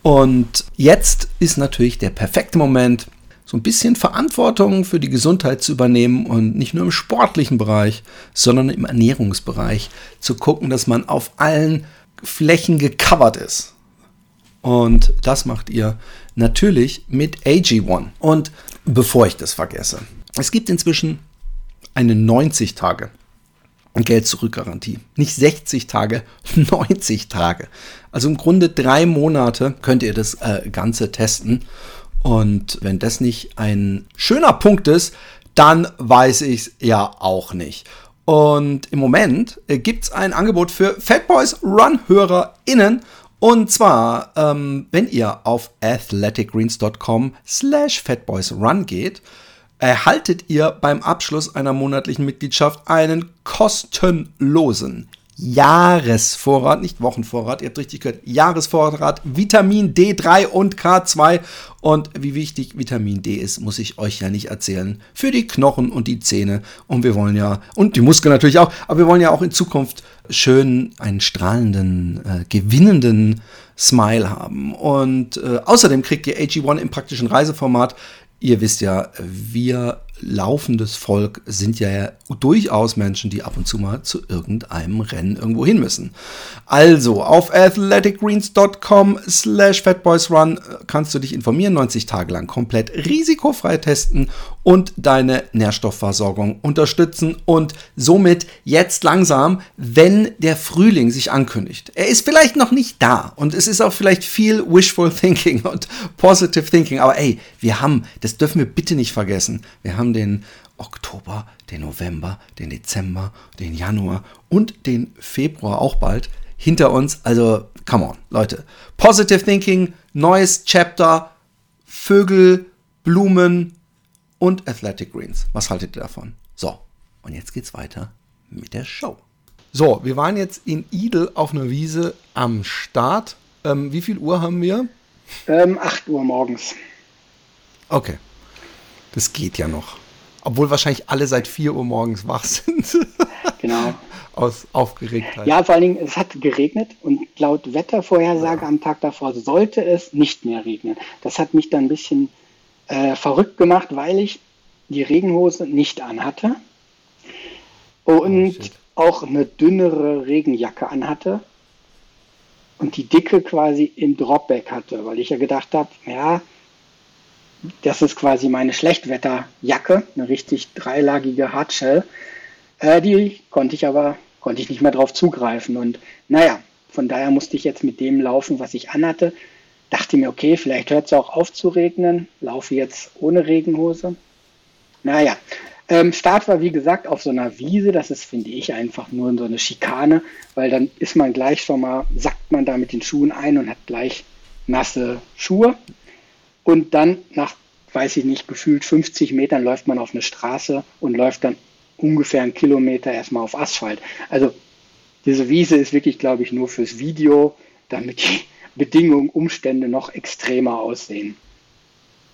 Und jetzt ist natürlich der perfekte Moment, so ein bisschen Verantwortung für die Gesundheit zu übernehmen und nicht nur im sportlichen Bereich, sondern im Ernährungsbereich zu gucken, dass man auf allen Flächen gecovert ist. Und das macht ihr natürlich mit AG1. Und bevor ich das vergesse, es gibt inzwischen eine 90 Tage Geld-Zurück-Garantie. Nicht 60 Tage, 90 Tage. Also im Grunde drei Monate könnt ihr das äh, Ganze testen. Und wenn das nicht ein schöner Punkt ist, dann weiß ich es ja auch nicht. Und im Moment äh, gibt es ein Angebot für Fatboys Run-HörerInnen. Und zwar, ähm, wenn ihr auf athleticgreens.com slash fatboysrun geht, erhaltet ihr beim Abschluss einer monatlichen Mitgliedschaft einen kostenlosen Jahresvorrat, nicht Wochenvorrat, ihr habt richtig gehört, Jahresvorrat, Vitamin D3 und K2. Und wie wichtig Vitamin D ist, muss ich euch ja nicht erzählen. Für die Knochen und die Zähne. Und wir wollen ja, und die Muskeln natürlich auch, aber wir wollen ja auch in Zukunft schön einen strahlenden, äh, gewinnenden Smile haben. Und äh, außerdem kriegt ihr AG1 im praktischen Reiseformat ihr wisst ja, wir laufendes Volk sind ja durchaus Menschen, die ab und zu mal zu irgendeinem Rennen irgendwo hin müssen. Also auf athleticgreens.com slash fatboysrun kannst du dich informieren, 90 Tage lang komplett risikofrei testen und deine Nährstoffversorgung unterstützen und somit jetzt langsam, wenn der Frühling sich ankündigt. Er ist vielleicht noch nicht da und es ist auch vielleicht viel wishful thinking und positive thinking, aber ey, wir haben, das dürfen wir bitte nicht vergessen, wir haben den Oktober, den November, den Dezember, den Januar und den Februar auch bald hinter uns. Also, come on, Leute. Positive Thinking, neues Chapter, Vögel, Blumen und Athletic Greens. Was haltet ihr davon? So, und jetzt geht's weiter mit der Show. So, wir waren jetzt in Idel auf einer Wiese am Start. Ähm, wie viel Uhr haben wir? Ähm, 8 Uhr morgens. Okay. Das geht ja noch. Obwohl wahrscheinlich alle seit 4 Uhr morgens wach sind. genau. Aus Aufgeregtheit. Ja, vor allen Dingen, es hat geregnet und laut Wettervorhersage ja. am Tag davor sollte es nicht mehr regnen. Das hat mich dann ein bisschen äh, verrückt gemacht, weil ich die Regenhose nicht anhatte und oh, auch eine dünnere Regenjacke anhatte und die dicke quasi im Dropback hatte, weil ich ja gedacht habe, ja, das ist quasi meine Schlechtwetterjacke, eine richtig dreilagige Hardshell. Äh, die konnte ich aber, konnte ich nicht mehr drauf zugreifen. Und naja, von daher musste ich jetzt mit dem laufen, was ich anhatte. Dachte mir, okay, vielleicht hört es auch auf zu regnen. Laufe jetzt ohne Regenhose. Naja, ähm, Start war wie gesagt auf so einer Wiese. Das ist, finde ich, einfach nur so eine Schikane, weil dann ist man gleich schon mal, sackt man da mit den Schuhen ein und hat gleich nasse Schuhe. Und dann nach, weiß ich nicht, gefühlt 50 Metern läuft man auf eine Straße und läuft dann ungefähr einen Kilometer erstmal auf Asphalt. Also diese Wiese ist wirklich, glaube ich, nur fürs Video, damit die Bedingungen, Umstände noch extremer aussehen.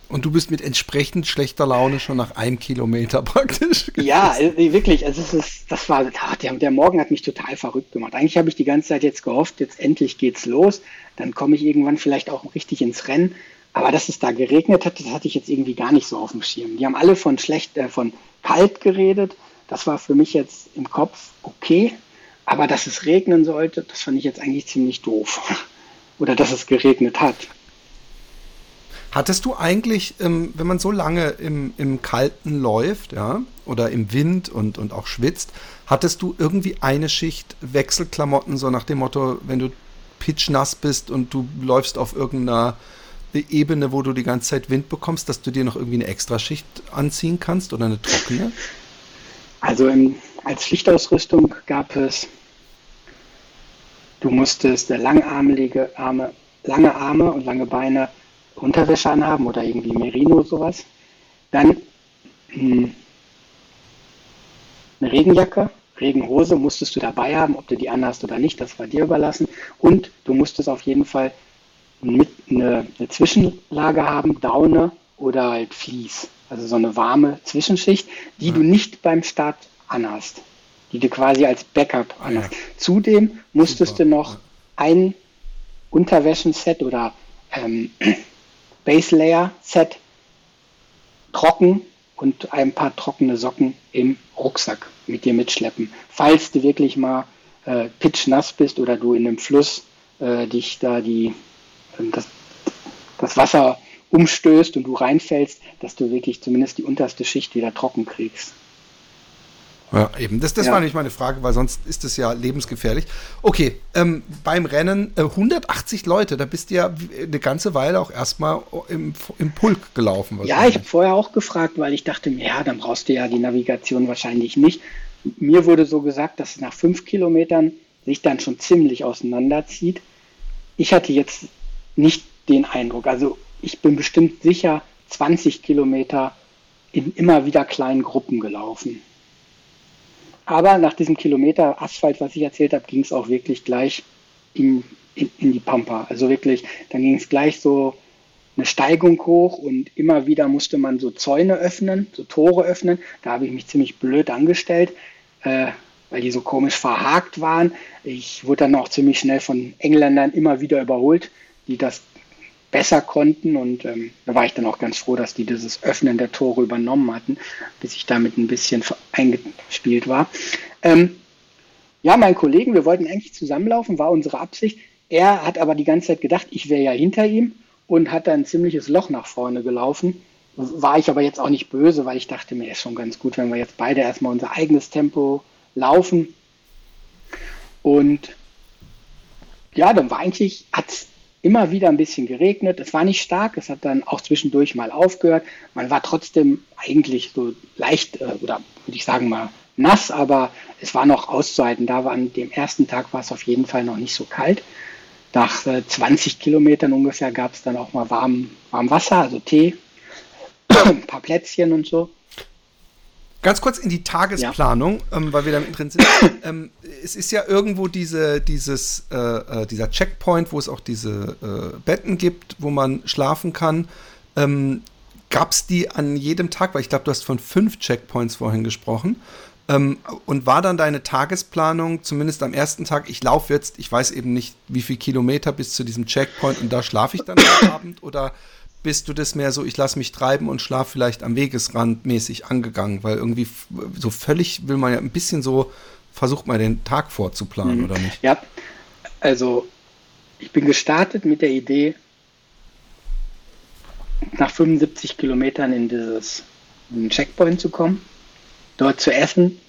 Und du bist mit entsprechend schlechter Laune schon nach einem Kilometer praktisch. Ja, äh, wirklich. Also es ist, das war, der, der Morgen hat mich total verrückt gemacht. Eigentlich habe ich die ganze Zeit jetzt gehofft, jetzt endlich geht's los. Dann komme ich irgendwann vielleicht auch richtig ins Rennen. Aber dass es da geregnet hat, das hatte ich jetzt irgendwie gar nicht so auf dem Schirm. Die haben alle von schlecht, äh, von kalt geredet. Das war für mich jetzt im Kopf okay. Aber dass es regnen sollte, das fand ich jetzt eigentlich ziemlich doof. Oder dass es geregnet hat. Hattest du eigentlich, ähm, wenn man so lange im, im Kalten läuft, ja, oder im Wind und, und auch schwitzt, hattest du irgendwie eine Schicht Wechselklamotten, so nach dem Motto, wenn du pitchnass bist und du läufst auf irgendeiner Ebene, wo du die ganze Zeit Wind bekommst, dass du dir noch irgendwie eine Extraschicht anziehen kannst oder eine trockene? Also im, als Pflichtausrüstung gab es, du musstest langarmige Arme, lange Arme und lange Beine Unterwäsche anhaben oder irgendwie Merino sowas. Dann hm, eine Regenjacke, Regenhose musstest du dabei haben, ob du die anhast oder nicht, das war dir überlassen. Und du musstest auf jeden Fall eine, eine Zwischenlage haben, Daune oder halt Vlies. Also so eine warme Zwischenschicht, die ja. du nicht beim Start anhast, die du quasi als Backup anhast. Ja. Zudem musstest Super. du noch ein Unterwäschen-Set oder ähm, Base Layer Set trocken und ein paar trockene Socken im Rucksack mit dir mitschleppen. Falls du wirklich mal äh, pitchnass bist oder du in einem Fluss äh, dich da die, das, das Wasser umstößt und du reinfällst, dass du wirklich zumindest die unterste Schicht wieder trocken kriegst. Ja, eben. Das, das ja. war nicht meine Frage, weil sonst ist es ja lebensgefährlich. Okay, ähm, beim Rennen äh, 180 Leute, da bist du ja eine ganze Weile auch erstmal im, im Pulk gelaufen. Ja, ich habe vorher auch gefragt, weil ich dachte mir, ja, dann brauchst du ja die Navigation wahrscheinlich nicht. Mir wurde so gesagt, dass es nach fünf Kilometern sich dann schon ziemlich auseinanderzieht. Ich hatte jetzt nicht den Eindruck. Also ich bin bestimmt sicher 20 Kilometer in immer wieder kleinen Gruppen gelaufen. Aber nach diesem Kilometer Asphalt, was ich erzählt habe, ging es auch wirklich gleich in, in, in, die Pampa. Also wirklich, dann ging es gleich so eine Steigung hoch und immer wieder musste man so Zäune öffnen, so Tore öffnen. Da habe ich mich ziemlich blöd angestellt, äh, weil die so komisch verhakt waren. Ich wurde dann auch ziemlich schnell von Engländern immer wieder überholt, die das besser konnten. Und ähm, da war ich dann auch ganz froh, dass die dieses Öffnen der Tore übernommen hatten, bis ich damit ein bisschen eingespielt war. Ähm, ja, mein Kollegen, wir wollten eigentlich zusammenlaufen, war unsere Absicht. Er hat aber die ganze Zeit gedacht, ich wäre ja hinter ihm und hat dann ein ziemliches Loch nach vorne gelaufen. War ich aber jetzt auch nicht böse, weil ich dachte mir, ist schon ganz gut, wenn wir jetzt beide erstmal unser eigenes Tempo laufen. Und ja, dann war eigentlich, hat immer wieder ein bisschen geregnet. Es war nicht stark, es hat dann auch zwischendurch mal aufgehört. Man war trotzdem eigentlich so leicht, äh, oder würde ich sagen mal nass, aber es war noch auszuhalten. Da war an dem ersten Tag war es auf jeden Fall noch nicht so kalt. Nach äh, 20 Kilometern ungefähr gab es dann auch mal warm, warm Wasser, also Tee, ein paar Plätzchen und so. Ganz kurz in die Tagesplanung, ja. ähm, weil wir da drin sind. ähm, es ist ja irgendwo diese, dieses, äh, äh, dieser Checkpoint, wo es auch diese äh, Betten gibt, wo man schlafen kann. Ähm, Gab es die an jedem Tag? Weil ich glaube, du hast von fünf Checkpoints vorhin gesprochen. Ähm, und war dann deine Tagesplanung, zumindest am ersten Tag, ich laufe jetzt, ich weiß eben nicht, wie viele Kilometer bis zu diesem Checkpoint und da schlafe ich dann am Abend oder bist du das mehr so, ich lasse mich treiben und schlaf vielleicht am Wegesrand mäßig angegangen? Weil irgendwie so völlig will man ja ein bisschen so, versucht mal den Tag vorzuplanen, mhm. oder nicht? Ja, also ich bin gestartet mit der Idee, nach 75 Kilometern in dieses in Checkpoint zu kommen, dort zu essen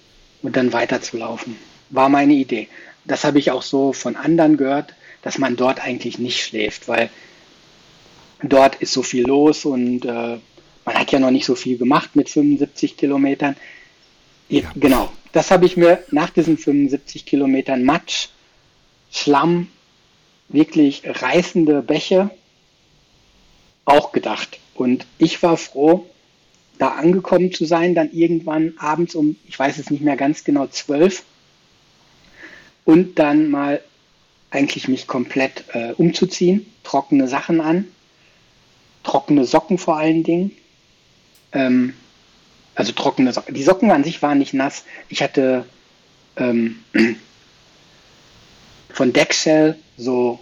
und dann weiterzulaufen. War meine Idee. Das habe ich auch so von anderen gehört, dass man dort eigentlich nicht schläft, weil Dort ist so viel los und äh, man hat ja noch nicht so viel gemacht mit 75 Kilometern. Ja. Genau, das habe ich mir nach diesen 75 Kilometern Matsch, Schlamm, wirklich reißende Bäche auch gedacht. Und ich war froh, da angekommen zu sein, dann irgendwann abends um, ich weiß es nicht mehr ganz genau, zwölf und dann mal eigentlich mich komplett äh, umzuziehen, trockene Sachen an, trockene Socken vor allen Dingen. Ähm, also trockene Socken. Die Socken an sich waren nicht nass. Ich hatte ähm, von Dexel so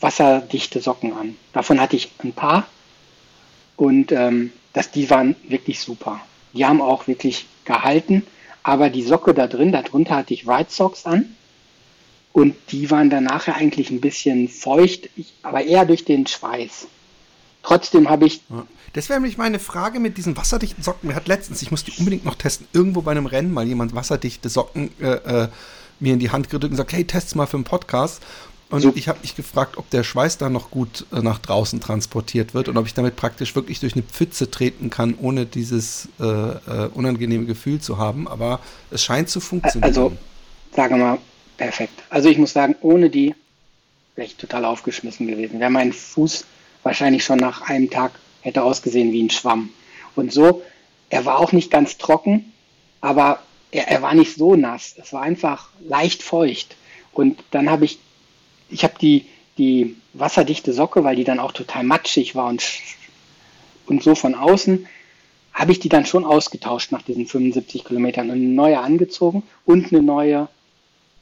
wasserdichte Socken an. Davon hatte ich ein paar und ähm, das, die waren wirklich super. Die haben auch wirklich gehalten, aber die Socke da drin, darunter hatte ich White Socks an und die waren dann nachher eigentlich ein bisschen feucht, aber eher durch den Schweiß. Trotzdem habe ich. Das wäre nämlich meine Frage mit diesen wasserdichten Socken. Mir hat letztens, ich muss die unbedingt noch testen, irgendwo bei einem Rennen mal jemand wasserdichte Socken äh, äh, mir in die Hand gedrückt und gesagt, hey, test's mal für einen Podcast. Und so. ich habe mich gefragt, ob der Schweiß da noch gut äh, nach draußen transportiert wird und ob ich damit praktisch wirklich durch eine Pfütze treten kann, ohne dieses äh, äh, unangenehme Gefühl zu haben. Aber es scheint zu funktionieren. Also, sagen wir mal, perfekt. Also ich muss sagen, ohne die wäre ich total aufgeschmissen gewesen. Wäre mein Fuß wahrscheinlich schon nach einem Tag hätte ausgesehen wie ein Schwamm. Und so, er war auch nicht ganz trocken, aber er, er war nicht so nass. Es war einfach leicht feucht. Und dann habe ich ich habe die, die wasserdichte Socke, weil die dann auch total matschig war und, und so von außen, habe ich die dann schon ausgetauscht nach diesen 75 Kilometern und eine neue angezogen und eine neue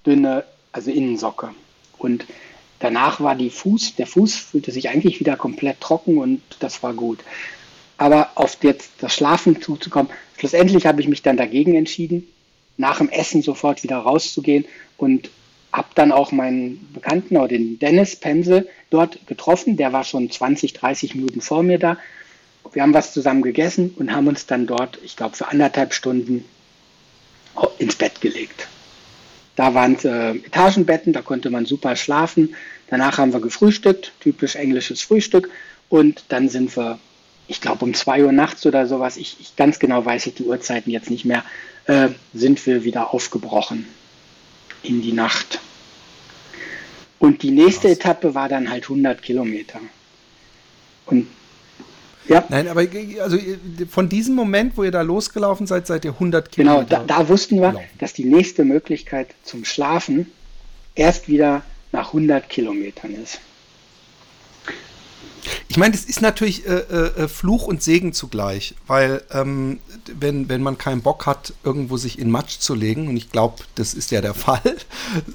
dünne, also Innensocke. Und danach war die Fuß, der Fuß fühlte sich eigentlich wieder komplett trocken und das war gut. Aber auf jetzt das Schlafen zuzukommen, schlussendlich habe ich mich dann dagegen entschieden, nach dem Essen sofort wieder rauszugehen und habe dann auch meinen Bekannten, oder den Dennis Pensel, dort getroffen. Der war schon 20, 30 Minuten vor mir da. Wir haben was zusammen gegessen und haben uns dann dort, ich glaube, für anderthalb Stunden ins Bett gelegt. Da waren äh, Etagenbetten, da konnte man super schlafen. Danach haben wir gefrühstückt, typisch englisches Frühstück. Und dann sind wir, ich glaube, um zwei Uhr nachts oder sowas, ich, ich, ganz genau weiß ich die Uhrzeiten jetzt nicht mehr, äh, sind wir wieder aufgebrochen in die Nacht. Und die nächste Krass. Etappe war dann halt 100 Kilometer. Und ja. Nein, aber also von diesem Moment, wo ihr da losgelaufen seid, seid ihr 100 Kilometer. Genau, da, da wussten wir, laufen. dass die nächste Möglichkeit zum Schlafen erst wieder nach 100 Kilometern ist. Ich meine, das ist natürlich äh, äh, Fluch und Segen zugleich, weil ähm, wenn, wenn man keinen Bock hat, irgendwo sich in Matsch zu legen, und ich glaube, das ist ja der Fall,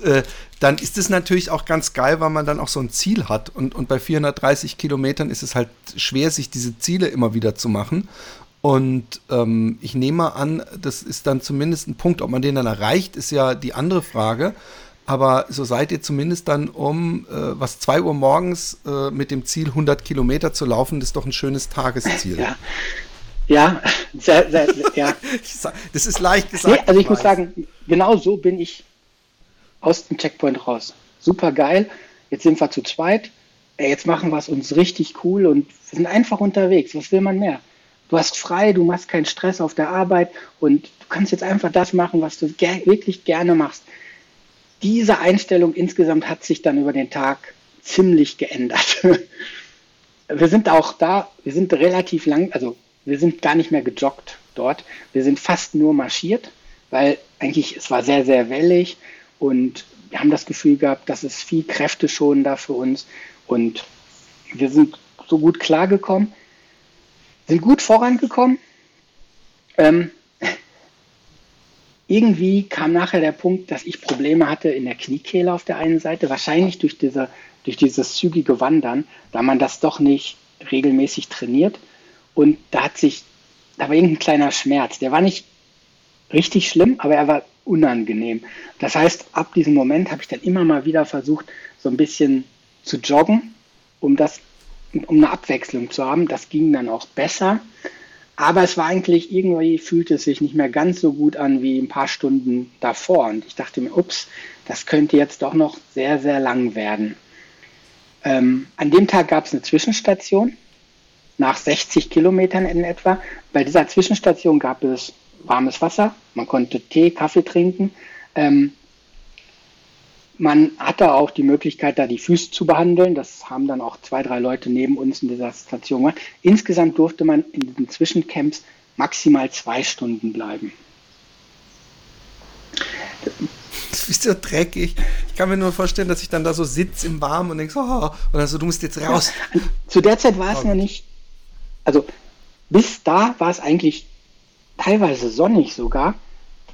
äh, dann ist es natürlich auch ganz geil, weil man dann auch so ein Ziel hat. Und, und bei 430 Kilometern ist es halt schwer, sich diese Ziele immer wieder zu machen. Und ähm, ich nehme an, das ist dann zumindest ein Punkt. Ob man den dann erreicht, ist ja die andere Frage. Aber so seid ihr zumindest dann um, äh, was, 2 Uhr morgens äh, mit dem Ziel 100 Kilometer zu laufen, das ist doch ein schönes Tagesziel. Ja, ja, sehr, sehr, ja. das ist leicht gesagt. Nee, also ich muss sagen, genau so bin ich aus dem Checkpoint raus. Super geil. Jetzt sind wir zu zweit. Ey, jetzt machen wir es uns richtig cool und wir sind einfach unterwegs. Was will man mehr? Du hast frei, du machst keinen Stress auf der Arbeit und du kannst jetzt einfach das machen, was du ger wirklich gerne machst diese Einstellung insgesamt hat sich dann über den Tag ziemlich geändert. wir sind auch da, wir sind relativ lang, also wir sind gar nicht mehr gejoggt dort. Wir sind fast nur marschiert, weil eigentlich es war sehr, sehr wellig und wir haben das Gefühl gehabt, dass es viel kräfteschonender für uns und wir sind so gut klargekommen, sind gut vorangekommen. Ähm, irgendwie kam nachher der Punkt, dass ich Probleme hatte in der Kniekehle auf der einen Seite, wahrscheinlich durch, diese, durch dieses zügige Wandern, da man das doch nicht regelmäßig trainiert. Und da hat sich, da war irgendein kleiner Schmerz. Der war nicht richtig schlimm, aber er war unangenehm. Das heißt, ab diesem Moment habe ich dann immer mal wieder versucht, so ein bisschen zu joggen, um das, um eine Abwechslung zu haben. Das ging dann auch besser. Aber es war eigentlich irgendwie, fühlte es sich nicht mehr ganz so gut an wie ein paar Stunden davor. Und ich dachte mir, ups, das könnte jetzt doch noch sehr, sehr lang werden. Ähm, an dem Tag gab es eine Zwischenstation, nach 60 Kilometern in etwa. Bei dieser Zwischenstation gab es warmes Wasser, man konnte Tee, Kaffee trinken. Ähm, man hatte auch die Möglichkeit, da die Füße zu behandeln. Das haben dann auch zwei, drei Leute neben uns in dieser Station gemacht. Insgesamt durfte man in diesen Zwischencamps maximal zwei Stunden bleiben. Das ist so dreckig. Ich kann mir nur vorstellen, dass ich dann da so sitze im Warmen und denke, oh, oder so, du musst jetzt raus. Ja, zu der Zeit war es noch nicht, also bis da war es eigentlich teilweise sonnig sogar.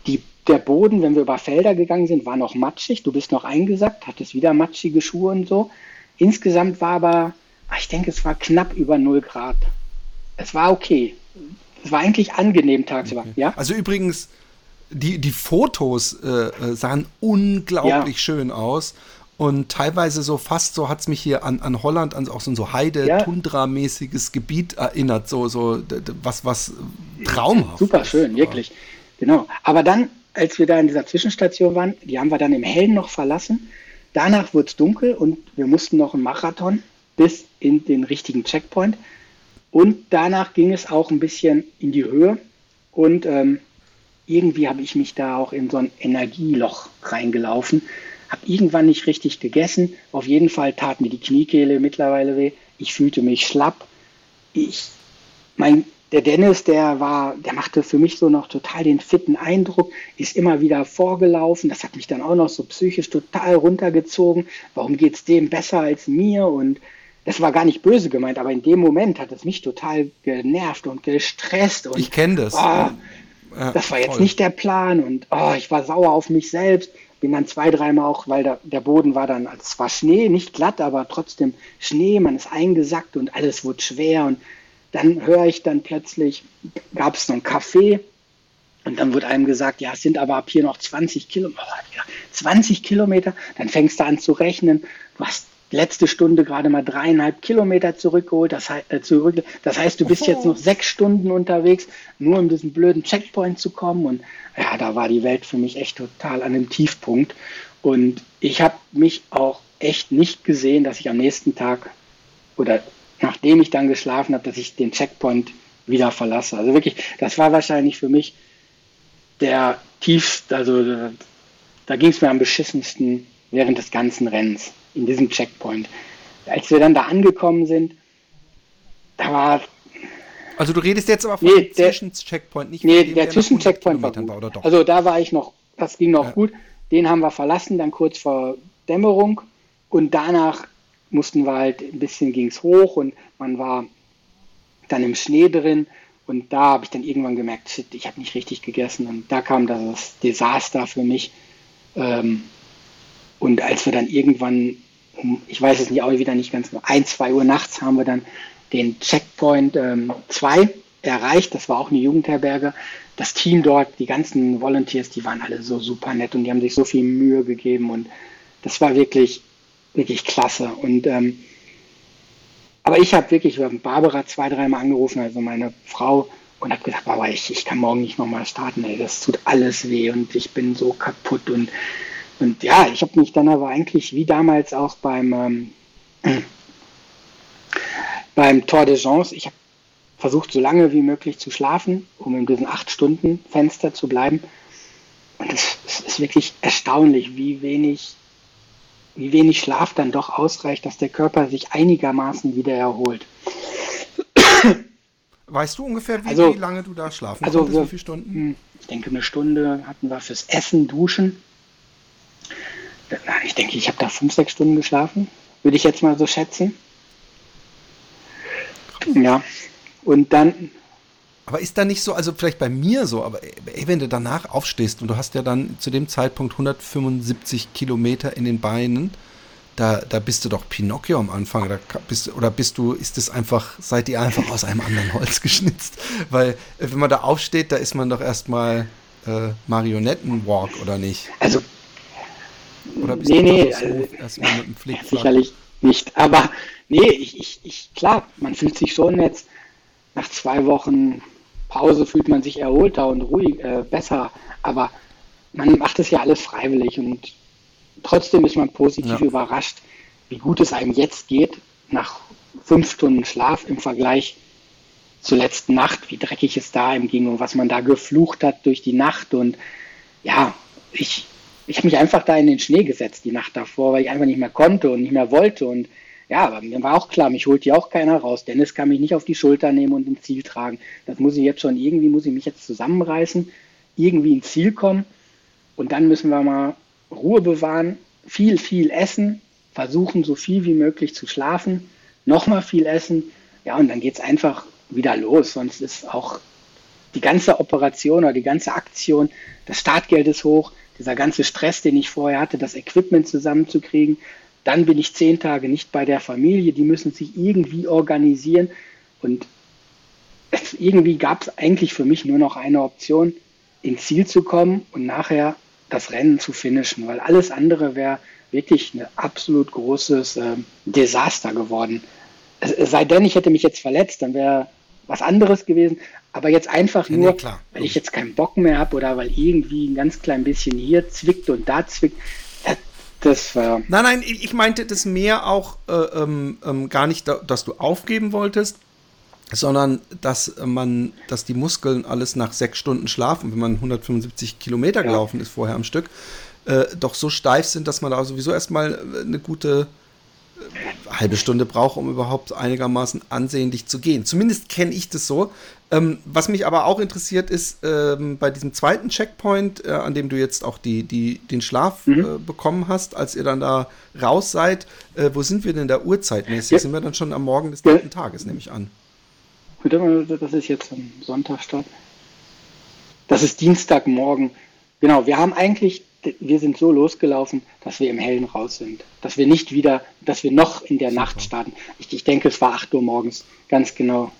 Die der Boden, wenn wir über Felder gegangen sind, war noch matschig. Du bist noch eingesackt, hattest wieder matschige Schuhe und so. Insgesamt war aber, ah, ich denke, es war knapp über 0 Grad. Es war okay. Es war eigentlich angenehm tagsüber. Okay. Ja? Also übrigens, die, die Fotos äh, äh sahen unglaublich ja. schön aus. Und teilweise so fast so hat es mich hier an, an Holland, an auch so ein so Heide-Tundra-mäßiges Gebiet erinnert. So, so was, was traumhaft. Super schön, wirklich. Genau. Aber dann als wir da in dieser Zwischenstation waren, die haben wir dann im Hellen noch verlassen, da danach wurde es dunkel und wir mussten noch einen Marathon bis in den richtigen Checkpoint. Und danach ging es auch ein bisschen in die Höhe. Und ähm, irgendwie habe ich mich da auch in so ein Energieloch reingelaufen. Habe irgendwann nicht richtig gegessen. Auf jeden Fall tat mir die Kniekehle mittlerweile weh. Ich fühlte mich schlapp. Ich, mein der Dennis, der war, der machte für mich so noch total den fitten Eindruck, ist immer wieder vorgelaufen. Das hat mich dann auch noch so psychisch total runtergezogen. Warum geht es dem besser als mir? Und das war gar nicht böse gemeint, aber in dem Moment hat es mich total genervt und gestresst. Und, ich kenne das. Oh, ja, das war jetzt voll. nicht der Plan und oh, ich war sauer auf mich selbst. Bin dann zwei, dreimal auch, weil der, der Boden war dann, also es war Schnee, nicht glatt, aber trotzdem Schnee, man ist eingesackt und alles wurde schwer und dann höre ich dann plötzlich, gab es so ein Café und dann wird einem gesagt, ja, es sind aber ab hier noch 20 Kilometer. 20 Kilometer, dann fängst du an zu rechnen. Du hast letzte Stunde gerade mal dreieinhalb Kilometer zurückgeholt. Das, äh, zurück, das heißt, du bist jetzt noch sechs Stunden unterwegs, nur um diesen blöden Checkpoint zu kommen. Und ja, da war die Welt für mich echt total an einem Tiefpunkt. Und ich habe mich auch echt nicht gesehen, dass ich am nächsten Tag oder nachdem ich dann geschlafen habe, dass ich den Checkpoint wieder verlasse. Also wirklich, das war wahrscheinlich für mich der tiefste, also da ging es mir am beschissensten während des ganzen Rennens in diesem Checkpoint. Als wir dann da angekommen sind, da war. Also du redest jetzt aber von nee, dem Zwischencheckpoint, nicht Nee, der, der Zwischencheckpoint war, war, oder doch? Also da war ich noch, das ging noch ja. gut. Den haben wir verlassen, dann kurz vor Dämmerung und danach mussten wir halt, ein bisschen ging es hoch und man war dann im Schnee drin. Und da habe ich dann irgendwann gemerkt, shit, ich habe nicht richtig gegessen. Und da kam das Desaster für mich. Ähm, und als wir dann irgendwann, ich weiß es nicht auch wieder nicht ganz, ein, zwei Uhr nachts haben wir dann den Checkpoint 2 ähm, erreicht. Das war auch eine Jugendherberge. Das Team dort, die ganzen Volunteers, die waren alle so super nett und die haben sich so viel Mühe gegeben. Und das war wirklich wirklich klasse. Und ähm, aber ich habe wirklich Barbara zwei, dreimal angerufen, also meine Frau, und habe gesagt, Barbara, ich, ich kann morgen nicht nochmal starten, ey, das tut alles weh und ich bin so kaputt und und ja, ich habe mich dann aber eigentlich wie damals auch beim ähm, beim Tour de Gens, ich habe versucht, so lange wie möglich zu schlafen, um in diesem acht Stunden Fenster zu bleiben. Und es, es ist wirklich erstaunlich, wie wenig wie wenig Schlaf dann doch ausreicht, dass der Körper sich einigermaßen wieder erholt. Weißt du ungefähr, wie, also, wie lange du da schlafen also konntest? Wie viele Stunden? Hm, ich denke, eine Stunde hatten wir fürs Essen, Duschen. Ich denke, ich habe da fünf, sechs Stunden geschlafen, würde ich jetzt mal so schätzen. Ja, und dann aber ist da nicht so, also vielleicht bei mir so, aber ey, wenn du danach aufstehst und du hast ja dann zu dem Zeitpunkt 175 Kilometer in den Beinen, da, da bist du doch Pinocchio am Anfang. Da bist, oder bist du, ist es einfach, seid ihr einfach aus einem anderen Holz geschnitzt? Weil, äh, wenn man da aufsteht, da ist man doch erstmal äh, Marionettenwalk, oder nicht? Also, oder bist nee, du nee, so also, erstmal mit dem Flick Sicherlich nicht. Aber nee, ich, ich, ich, klar, man fühlt sich schon jetzt nach zwei Wochen Pause fühlt man sich erholter und ruhig, äh, besser. Aber man macht es ja alles freiwillig und trotzdem ist man positiv ja. überrascht, wie gut es einem jetzt geht, nach fünf Stunden Schlaf im Vergleich zur letzten Nacht, wie dreckig es da ihm ging und was man da geflucht hat durch die Nacht. Und ja, ich, ich habe mich einfach da in den Schnee gesetzt die Nacht davor, weil ich einfach nicht mehr konnte und nicht mehr wollte. Und ja, aber mir war auch klar, mich holt hier auch keiner raus. Dennis kann mich nicht auf die Schulter nehmen und ins Ziel tragen. Das muss ich jetzt schon irgendwie, muss ich mich jetzt zusammenreißen, irgendwie ins Ziel kommen. Und dann müssen wir mal Ruhe bewahren, viel, viel essen, versuchen so viel wie möglich zu schlafen, nochmal viel essen. Ja, und dann geht es einfach wieder los. Sonst ist auch die ganze Operation oder die ganze Aktion, das Startgeld ist hoch, dieser ganze Stress, den ich vorher hatte, das Equipment zusammenzukriegen, dann bin ich zehn Tage nicht bei der Familie. Die müssen sich irgendwie organisieren. Und es, irgendwie gab es eigentlich für mich nur noch eine Option, ins Ziel zu kommen und nachher das Rennen zu finishen, weil alles andere wäre wirklich ein absolut großes äh, Desaster geworden. Es, es, sei denn, ich hätte mich jetzt verletzt, dann wäre was anderes gewesen. Aber jetzt einfach nur, nee, weil ich jetzt keinen Bock mehr habe oder weil irgendwie ein ganz klein bisschen hier zwickt und da zwickt, Das war. Nein, nein, ich meinte das mehr auch äh, ähm, ähm, gar nicht, dass du aufgeben wolltest, sondern dass man, dass die Muskeln alles nach sechs Stunden schlafen, wenn man 175 Kilometer gelaufen ja. ist vorher am Stück, äh, doch so steif sind, dass man da sowieso erstmal äh, eine gute äh, halbe Stunde braucht, um überhaupt einigermaßen ansehnlich zu gehen. Zumindest kenne ich das so. Ähm, was mich aber auch interessiert ist, ähm, bei diesem zweiten Checkpoint, äh, an dem du jetzt auch die, die, den Schlaf mhm. äh, bekommen hast, als ihr dann da raus seid, äh, wo sind wir denn da uhrzeitmäßig? Ja. Sind wir dann schon am Morgen des dritten ja. Tages, nehme ich an. Das ist jetzt am Sonntagstart. Das ist Dienstagmorgen. Genau, wir haben eigentlich, wir sind so losgelaufen, dass wir im Hellen raus sind. Dass wir nicht wieder, dass wir noch in der Super. Nacht starten. Ich, ich denke, es war 8 Uhr morgens, ganz genau.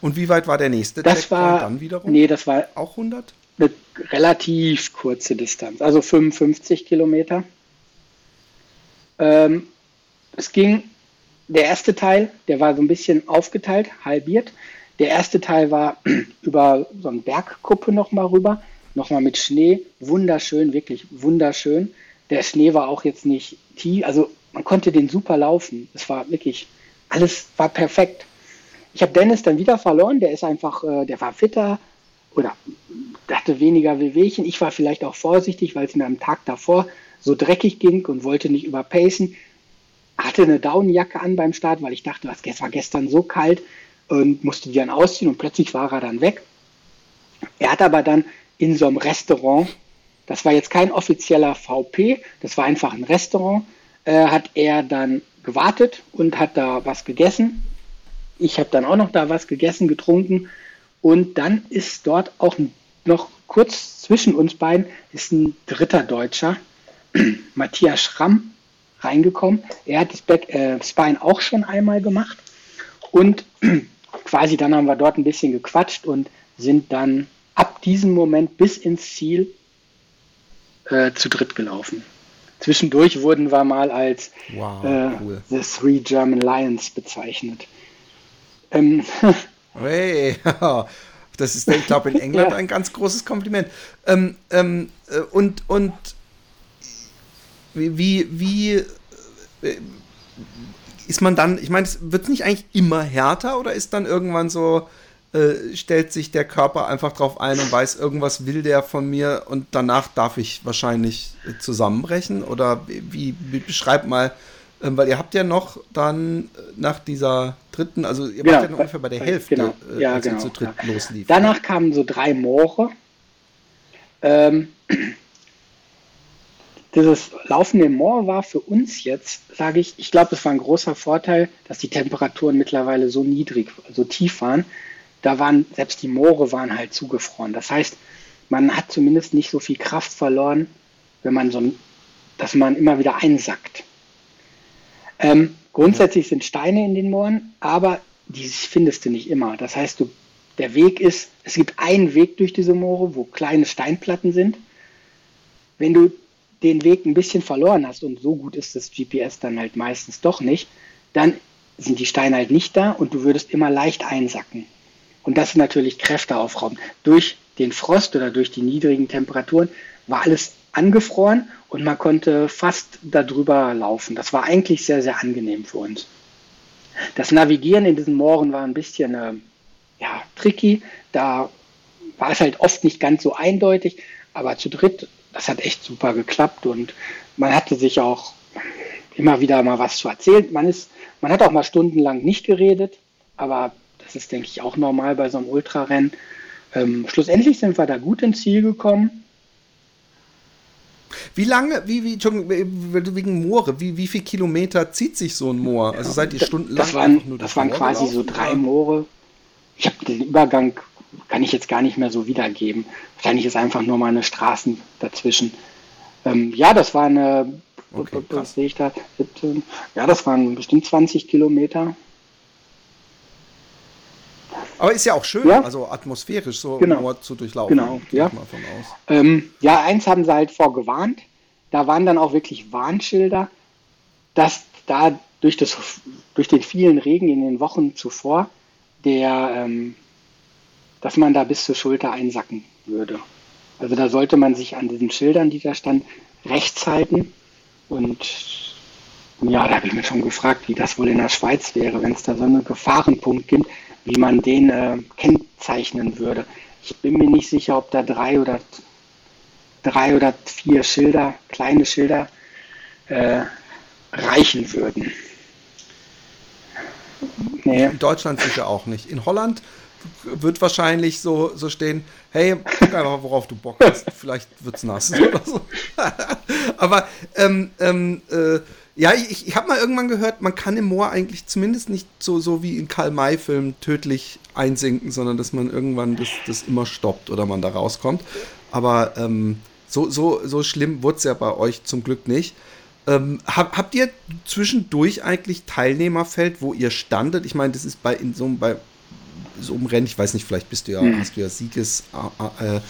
Und wie weit war der nächste das Checkpoint war, dann wiederum? Nee, das war auch 100? Eine relativ kurze Distanz, also 55 Kilometer. Ähm, es ging, der erste Teil, der war so ein bisschen aufgeteilt, halbiert. Der erste Teil war über so eine Bergkuppe nochmal rüber, nochmal mit Schnee, wunderschön, wirklich wunderschön. Der Schnee war auch jetzt nicht tief, also man konnte den super laufen. Es war wirklich, alles war perfekt. Ich habe Dennis dann wieder verloren, der ist einfach, äh, der war fitter oder hatte weniger Wehwehchen. Ich war vielleicht auch vorsichtig, weil es mir am Tag davor so dreckig ging und wollte nicht überpacen. Hatte eine Daunenjacke an beim Start, weil ich dachte, es war gestern so kalt und musste die dann ausziehen und plötzlich war er dann weg. Er hat aber dann in so einem Restaurant, das war jetzt kein offizieller VP, das war einfach ein Restaurant, äh, hat er dann gewartet und hat da was gegessen ich habe dann auch noch da was gegessen, getrunken. Und dann ist dort auch noch kurz zwischen uns beiden ist ein dritter Deutscher, Matthias Schramm, reingekommen. Er hat das Back, äh, Spine auch schon einmal gemacht. Und quasi dann haben wir dort ein bisschen gequatscht und sind dann ab diesem Moment bis ins Ziel äh, zu dritt gelaufen. Zwischendurch wurden wir mal als wow, äh, cool. The Three German Lions bezeichnet. Ähm. Hey, das ist, ich glaube, in England ja. ein ganz großes Kompliment. Ähm, ähm, äh, und und wie, wie äh, ist man dann, ich meine, wird es nicht eigentlich immer härter oder ist dann irgendwann so, äh, stellt sich der Körper einfach drauf ein und weiß, irgendwas will der von mir und danach darf ich wahrscheinlich zusammenbrechen? Oder wie, wie beschreib mal, ähm, weil ihr habt ja noch dann äh, nach dieser dritten, also ihr genau, wart ja ungefähr bei der Hälfte, genau, äh, ja, als genau, ihr zu dritt ja. loslief. Danach kamen so drei Moore. Ähm, dieses laufende Moor war für uns jetzt, sage ich, ich glaube, es war ein großer Vorteil, dass die Temperaturen mittlerweile so niedrig, so tief waren. Da waren, selbst die Moore waren halt zugefroren. Das heißt, man hat zumindest nicht so viel Kraft verloren, wenn man so, dass man immer wieder einsackt. Ähm, grundsätzlich sind Steine in den Mooren, aber die findest du nicht immer. Das heißt, du, der Weg ist, es gibt einen Weg durch diese Moore, wo kleine Steinplatten sind. Wenn du den Weg ein bisschen verloren hast und so gut ist das GPS dann halt meistens doch nicht, dann sind die Steine halt nicht da und du würdest immer leicht einsacken. Und das natürlich Kräfte aufrauben. Durch den Frost oder durch die niedrigen Temperaturen war alles angefroren und man konnte fast darüber laufen. Das war eigentlich sehr, sehr angenehm für uns. Das Navigieren in diesen Mooren war ein bisschen äh, ja, tricky. Da war es halt oft nicht ganz so eindeutig, aber zu dritt, das hat echt super geklappt und man hatte sich auch immer wieder mal was zu erzählen. Man, ist, man hat auch mal stundenlang nicht geredet, aber das ist, denke ich, auch normal bei so einem Ultrarennen. Ähm, schlussendlich sind wir da gut ins Ziel gekommen wie lange, wie, wie, wegen Moore, wie, wie viel Kilometer zieht sich so ein Moor? Also seid ihr stundenlang? Das waren, nur das waren quasi so drei Moore. Ich habe den Übergang, kann ich jetzt gar nicht mehr so wiedergeben. Wahrscheinlich ist einfach nur mal eine Straßen dazwischen. Ähm, ja, das war eine, okay, was sehe ich da? Ja, das waren bestimmt 20 Kilometer. Aber ist ja auch schön, ja? also atmosphärisch so genau. Nord zu durchlaufen. Genau, ja. Ähm, ja, eins haben sie halt vorgewarnt. Da waren dann auch wirklich Warnschilder, dass da durch, das, durch den vielen Regen in den Wochen zuvor, der, ähm, dass man da bis zur Schulter einsacken würde. Also da sollte man sich an diesen Schildern, die da standen, rechts halten Und ja, da habe ich mir schon gefragt, wie das wohl in der Schweiz wäre, wenn es da so einen Gefahrenpunkt gibt, wie man den äh, kennzeichnen würde. Ich bin mir nicht sicher, ob da drei oder drei oder vier Schilder, kleine Schilder äh, reichen würden. Nee. In Deutschland sicher auch nicht. In Holland wird wahrscheinlich so, so stehen, hey, guck einfach, worauf du Bock hast. Vielleicht wird es nass oder so. Aber ähm, ähm, äh, ja, ich, ich habe mal irgendwann gehört, man kann im Moor eigentlich zumindest nicht so, so wie in Karl-May-Filmen tödlich einsinken, sondern dass man irgendwann das, das immer stoppt oder man da rauskommt. Aber ähm, so, so, so schlimm wurde es ja bei euch zum Glück nicht. Ähm, hab, habt ihr zwischendurch eigentlich Teilnehmerfeld, wo ihr standet? Ich meine, das ist bei in so, bei so einem Rennen, ich weiß nicht, vielleicht bist du ja, hm. hast du ja Sieges äh,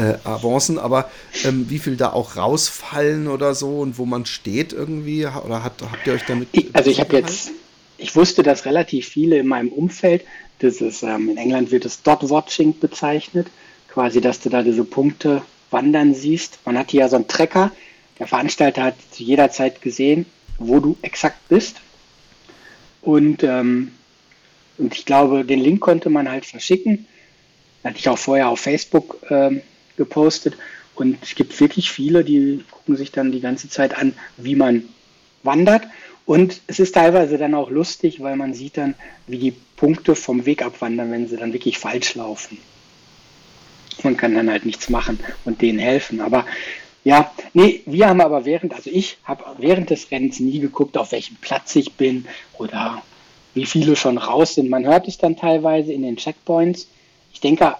äh, Avancen, aber ähm, wie viel da auch rausfallen oder so und wo man steht irgendwie oder hat, habt ihr euch damit? Ich, also ich habe jetzt, ich wusste, dass relativ viele in meinem Umfeld, das ist ähm, in England wird es Dot Watching bezeichnet, quasi, dass du da diese Punkte wandern siehst. Man hat hier ja so einen Trecker. Der Veranstalter hat zu jeder Zeit gesehen, wo du exakt bist. Und, ähm, und ich glaube, den Link konnte man halt verschicken. Hatte ich auch vorher auf Facebook ähm, gepostet. Und es gibt wirklich viele, die gucken sich dann die ganze Zeit an, wie man wandert. Und es ist teilweise dann auch lustig, weil man sieht dann, wie die Punkte vom Weg abwandern, wenn sie dann wirklich falsch laufen. Man kann dann halt nichts machen und denen helfen. Aber ja, nee, wir haben aber während, also ich habe während des Rennens nie geguckt, auf welchem Platz ich bin oder wie viele schon raus sind. Man hört es dann teilweise in den Checkpoints. Ich denke,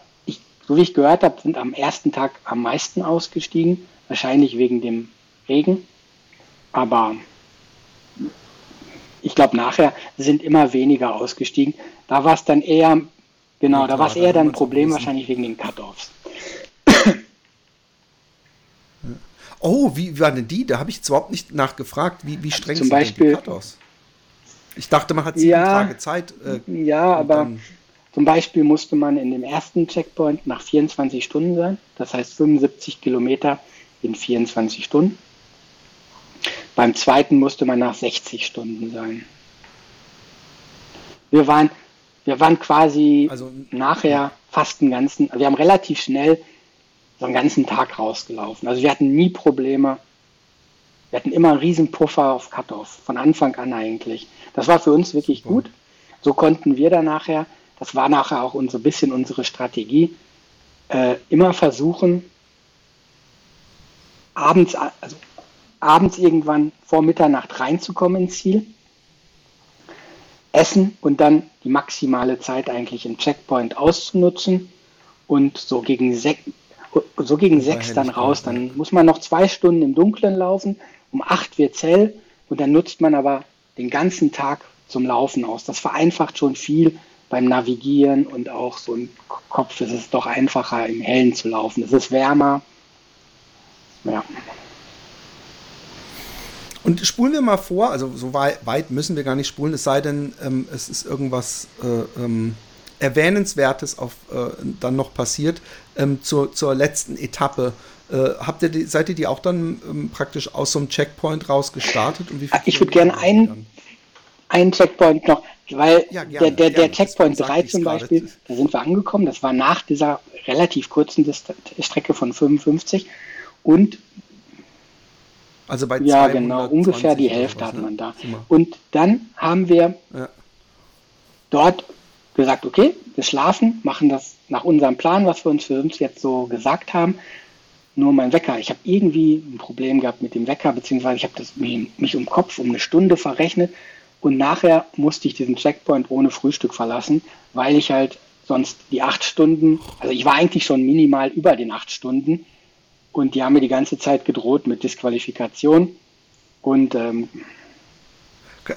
so wie ich gehört habe, sind am ersten Tag am meisten ausgestiegen, wahrscheinlich wegen dem Regen. Aber ich glaube, nachher sind immer weniger ausgestiegen. Da war es dann eher, genau, da war es eher dann ein Problem, wahrscheinlich wegen den Cut-Offs. Oh, wie war denn die? Da habe ich jetzt überhaupt nicht nachgefragt. Wie, wie streng also sind Beispiel, die Cut-Offs? Ich dachte, man hat sieben ja, Tage Zeit. Äh, ja, aber zum Beispiel musste man in dem ersten Checkpoint nach 24 Stunden sein, das heißt 75 Kilometer in 24 Stunden. Beim zweiten musste man nach 60 Stunden sein. Wir waren, wir waren quasi also, nachher fast einen ganzen, wir haben relativ schnell so einen ganzen Tag rausgelaufen. Also wir hatten nie Probleme. Wir hatten immer einen riesen Puffer auf Cut-Off, von Anfang an eigentlich. Das war für uns wirklich gut. So konnten wir dann nachher das war nachher auch so ein bisschen unsere Strategie, äh, immer versuchen, abends, also abends irgendwann vor Mitternacht reinzukommen ins Ziel, essen und dann die maximale Zeit eigentlich im Checkpoint auszunutzen und so gegen, sech, so gegen sechs dann raus. Dann muss man noch zwei Stunden im Dunkeln laufen, um acht wird hell und dann nutzt man aber den ganzen Tag zum Laufen aus. Das vereinfacht schon viel beim Navigieren und auch so im Kopf ist es doch einfacher, im Hellen zu laufen. Es ist wärmer. Ja. Und spulen wir mal vor, also so weit müssen wir gar nicht spulen, es sei denn, ähm, es ist irgendwas äh, ähm, Erwähnenswertes auf, äh, dann noch passiert ähm, zur, zur letzten Etappe. Äh, habt ihr die, seid ihr die auch dann ähm, praktisch aus so einem Checkpoint raus gestartet? Und wie ich würde gerne einen, einen Checkpoint noch. Weil ja, gerne, der, der, der Checkpoint 3 zum Beispiel, da sind wir angekommen, das war nach dieser relativ kurzen Strecke von 55 und also bei Ja, genau, ungefähr die Hälfte was, hat ne? man da. Und dann haben wir ja. dort gesagt, okay, wir schlafen, machen das nach unserem Plan, was wir uns für uns jetzt so gesagt haben. Nur mein Wecker, ich habe irgendwie ein Problem gehabt mit dem Wecker, beziehungsweise ich habe mich, mich um Kopf um eine Stunde verrechnet und nachher musste ich diesen Checkpoint ohne Frühstück verlassen, weil ich halt sonst die acht Stunden, also ich war eigentlich schon minimal über den acht Stunden und die haben mir die ganze Zeit gedroht mit Disqualifikation und ähm,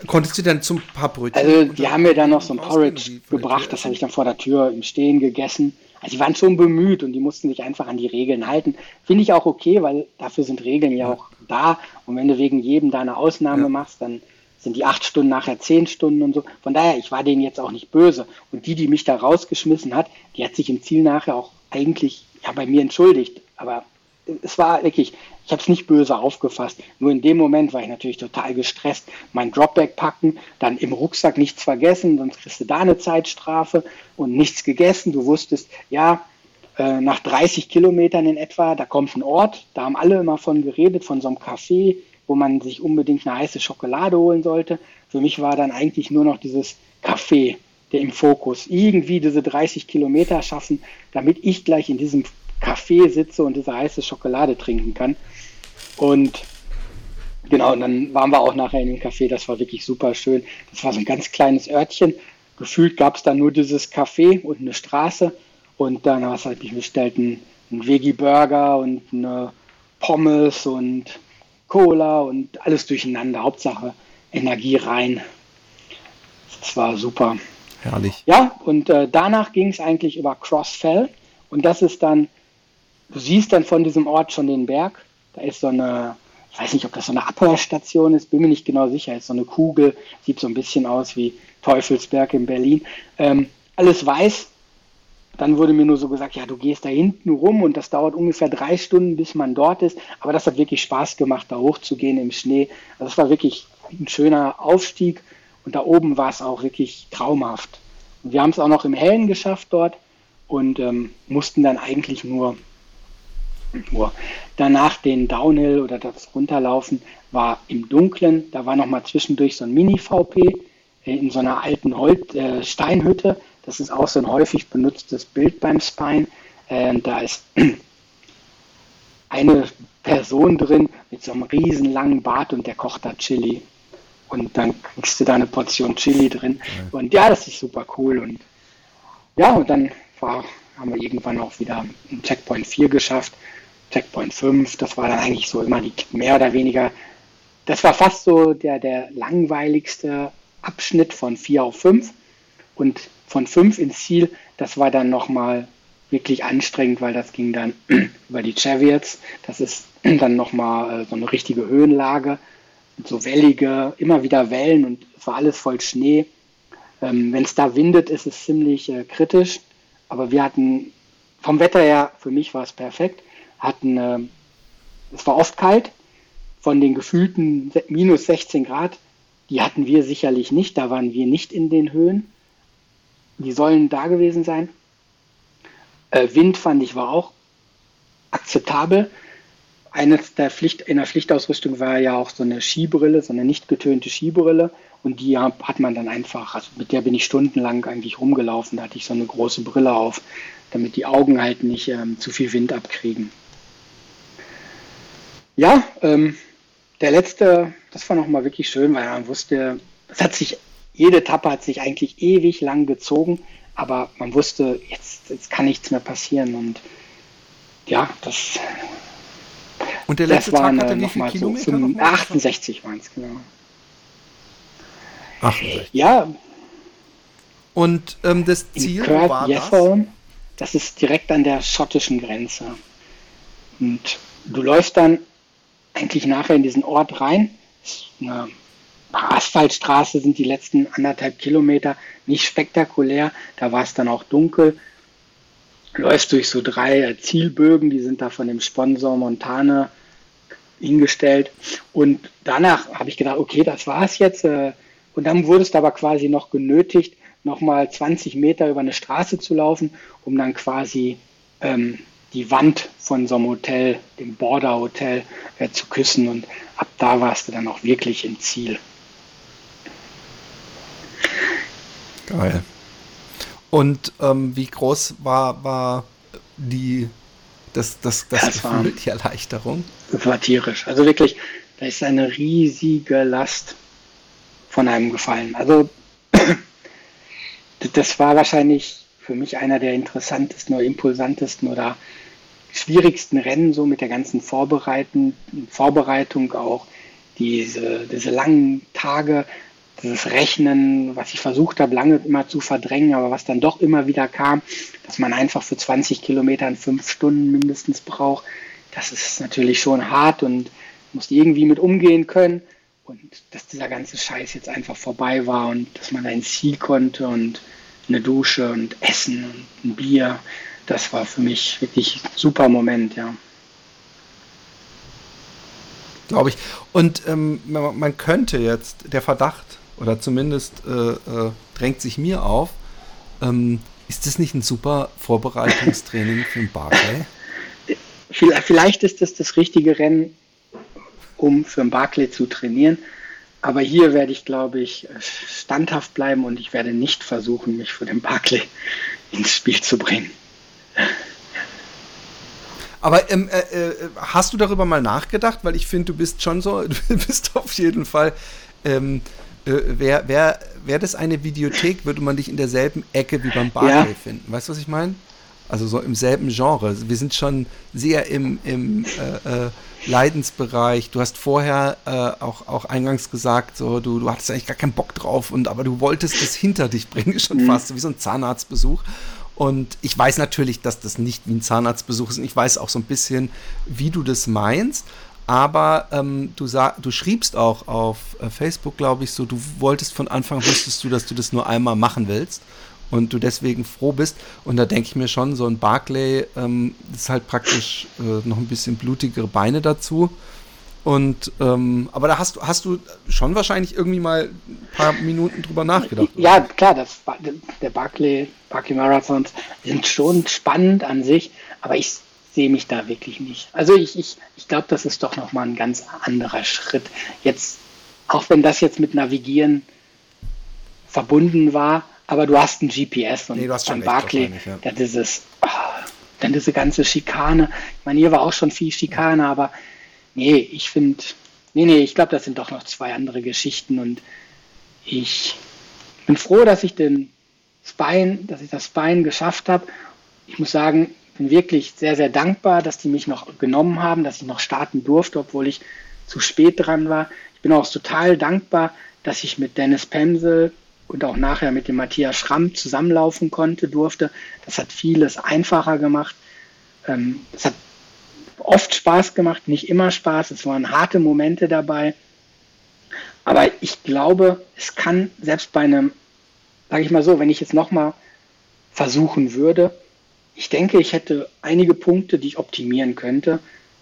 Konntest du dann zum paar Brötchen? Also die haben mir dann noch so ein Porridge gebracht, das habe ich dann vor der Tür im Stehen gegessen. Also die waren schon bemüht und die mussten sich einfach an die Regeln halten. Finde ich auch okay, weil dafür sind Regeln ja, ja auch da. Und wenn du wegen jedem da eine Ausnahme ja. machst, dann sind die acht Stunden nachher zehn Stunden und so. Von daher, ich war denen jetzt auch nicht böse. Und die, die mich da rausgeschmissen hat, die hat sich im Ziel nachher auch eigentlich ja, bei mir entschuldigt. Aber es war wirklich, ich habe es nicht böse aufgefasst. Nur in dem Moment war ich natürlich total gestresst. Mein Dropback packen, dann im Rucksack nichts vergessen, sonst kriegst du da eine Zeitstrafe und nichts gegessen. Du wusstest, ja, äh, nach 30 Kilometern in etwa, da kommt ein Ort, da haben alle immer von geredet, von so einem Café, wo man sich unbedingt eine heiße Schokolade holen sollte. Für mich war dann eigentlich nur noch dieses Café der im Fokus. Irgendwie diese 30 Kilometer schaffen, damit ich gleich in diesem Café sitze und diese heiße Schokolade trinken kann. Und genau, und dann waren wir auch nachher in dem Café, das war wirklich super schön. Das war so ein ganz kleines Örtchen. Gefühlt gab es da nur dieses Café und eine Straße. Und dann du halt bestellt einen, einen Veggie-Burger und eine Pommes und Cola und alles durcheinander. Hauptsache Energie rein. Das war super. Herrlich. Ja, und äh, danach ging es eigentlich über Crossfell. Und das ist dann Du siehst dann von diesem Ort schon den Berg. Da ist so eine, ich weiß nicht, ob das so eine Abhörstation ist, bin mir nicht genau sicher. Ist so eine Kugel, sieht so ein bisschen aus wie Teufelsberg in Berlin. Ähm, alles weiß. Dann wurde mir nur so gesagt, ja, du gehst da hinten rum und das dauert ungefähr drei Stunden, bis man dort ist. Aber das hat wirklich Spaß gemacht, da hochzugehen im Schnee. Also es war wirklich ein schöner Aufstieg und da oben war es auch wirklich traumhaft. Und wir haben es auch noch im Hellen geschafft dort und ähm, mussten dann eigentlich nur nur danach den Downhill oder das Runterlaufen war im Dunkeln. Da war nochmal zwischendurch so ein Mini-VP in so einer alten Holz, äh, Steinhütte. Das ist auch so ein häufig benutztes Bild beim Spine. Äh, da ist eine Person drin mit so einem riesen langen Bart und der kocht da Chili. Und dann kriegst du da eine Portion Chili drin. Und ja, das ist super cool. Und ja, und dann war, haben wir irgendwann auch wieder einen Checkpoint 4 geschafft. Checkpoint 5, das war dann eigentlich so immer die mehr oder weniger, das war fast so der, der langweiligste Abschnitt von 4 auf 5 und von 5 ins Ziel, das war dann nochmal wirklich anstrengend, weil das ging dann über die Chariots, das ist dann nochmal äh, so eine richtige Höhenlage, so wellige, immer wieder Wellen und es war alles voll Schnee. Ähm, Wenn es da windet, ist es ziemlich äh, kritisch, aber wir hatten vom Wetter her, für mich war es perfekt. Hatten, äh, es war oft kalt, von den gefühlten minus 16 Grad, die hatten wir sicherlich nicht, da waren wir nicht in den Höhen. Die sollen da gewesen sein. Äh, Wind fand ich war auch akzeptabel. Eines der Pflicht, in der Pflichtausrüstung war ja auch so eine Skibrille, so eine nicht getönte Skibrille. Und die hat man dann einfach, also mit der bin ich stundenlang eigentlich rumgelaufen. Da hatte ich so eine große Brille auf, damit die Augen halt nicht ähm, zu viel Wind abkriegen. Ja, ähm, der letzte, das war nochmal wirklich schön, weil man wusste, es hat sich, jede Etappe hat sich eigentlich ewig lang gezogen, aber man wusste, jetzt, jetzt kann nichts mehr passieren und ja, das. Und der letzte das Tag hatte wie viele so Kilometer? nochmal? 68 waren es, genau. 68. Ja, Und ähm, das Ziel Kirk war das? Das ist direkt an der schottischen Grenze. Und du läufst dann eigentlich nachher in diesen Ort rein. Ist eine Asphaltstraße sind die letzten anderthalb Kilometer nicht spektakulär. Da war es dann auch dunkel. Läufst durch so drei Zielbögen, die sind da von dem Sponsor Montane hingestellt. Und danach habe ich gedacht, okay, das war's jetzt. äh, Und dann wurdest du aber quasi noch genötigt, nochmal 20 Meter über eine Straße zu laufen, um dann quasi ähm, die Wand von so einem Hotel, dem Border Hotel, äh, zu küssen. Und ab da warst du dann auch wirklich im Ziel. Geil. Und ähm, wie groß war, war die, das, das, das, Das war- Gefühl, die Erleichterung? Das war tierisch. Also wirklich, da ist eine riesige Last von einem gefallen. Also das war wahrscheinlich für mich einer der interessantesten oder impulsantesten oder schwierigsten Rennen, so mit der ganzen Vorbereitung auch, diese, diese langen Tage, dieses Rechnen, was ich versucht habe, lange immer zu verdrängen, aber was dann doch immer wieder kam, dass man einfach für 20 Kilometer fünf Stunden mindestens braucht, das ist natürlich schon hart und musst irgendwie mit umgehen können. Und dass dieser ganze Scheiß jetzt einfach vorbei war und dass man ins Ziel konnte und eine Dusche und Essen und ein Bier, das war für mich wirklich ein super Moment, ja. Glaube ich. Und ähm, man, könnte jetzt, der Verdacht, oder zumindest äh, äh, drängt sich mir auf, ähm, ist das nicht ein super Vorbereitungstraining für den Barclay? Vielleicht ist das das richtige Rennen, um für den Barclay zu trainieren. Aber hier werde ich, glaube ich, standhaft bleiben und ich werde nicht versuchen, mich für den Barclay ins Spiel zu bringen. Aber ähm, äh, äh, hast du darüber mal nachgedacht? Weil ich finde, du bist schon so, du bist auf jeden Fall. Ähm, äh, Wäre wär, wär das eine Videothek, würde man dich in derselben Ecke wie beim Barclay ja. finden. Weißt du, was ich meine? Also so im selben Genre. Wir sind schon sehr im, im äh, äh, Leidensbereich. Du hast vorher äh, auch, auch eingangs gesagt, so du, du hattest eigentlich gar keinen Bock drauf, und aber du wolltest es hinter dich bringen, schon mhm. fast, so wie so ein Zahnarztbesuch. Und ich weiß natürlich, dass das nicht wie ein Zahnarztbesuch ist. Und ich weiß auch so ein bisschen, wie du das meinst. Aber ähm, du, sag, du schriebst auch auf äh, Facebook, glaube ich, so, du wolltest von Anfang, wusstest du, dass du das nur einmal machen willst und du deswegen froh bist. Und da denke ich mir schon, so ein Barclay ähm, ist halt praktisch äh, noch ein bisschen blutigere Beine dazu. Und ähm, aber da hast du hast du schon wahrscheinlich irgendwie mal ein paar Minuten drüber nachgedacht. Ja, oder? klar, das der Barclay, Barclay Marathons sind schon spannend an sich, aber ich sehe mich da wirklich nicht. Also ich, ich, ich glaube, das ist doch nochmal ein ganz anderer Schritt. Jetzt, auch wenn das jetzt mit Navigieren verbunden war, aber du hast ein GPS und nee, beim Barclay, ja. dann dieses, oh, dann diese ganze Schikane. Ich meine, hier war auch schon viel Schikane, aber nee, ich finde, nee, nee, ich glaube, das sind doch noch zwei andere Geschichten und ich bin froh, dass ich den Spine, dass ich das Spine geschafft habe. Ich muss sagen, bin wirklich sehr, sehr dankbar, dass die mich noch genommen haben, dass ich noch starten durfte, obwohl ich zu spät dran war. Ich bin auch total dankbar, dass ich mit Dennis Pemsel und auch nachher mit dem Matthias Schramm zusammenlaufen konnte, durfte. Das hat vieles einfacher gemacht. Ähm, es hat oft Spaß gemacht, nicht immer Spaß. Es waren harte Momente dabei. Aber ich glaube, es kann selbst bei einem, sage ich mal so, wenn ich jetzt nochmal versuchen würde, ich denke, ich hätte einige Punkte, die ich optimieren könnte.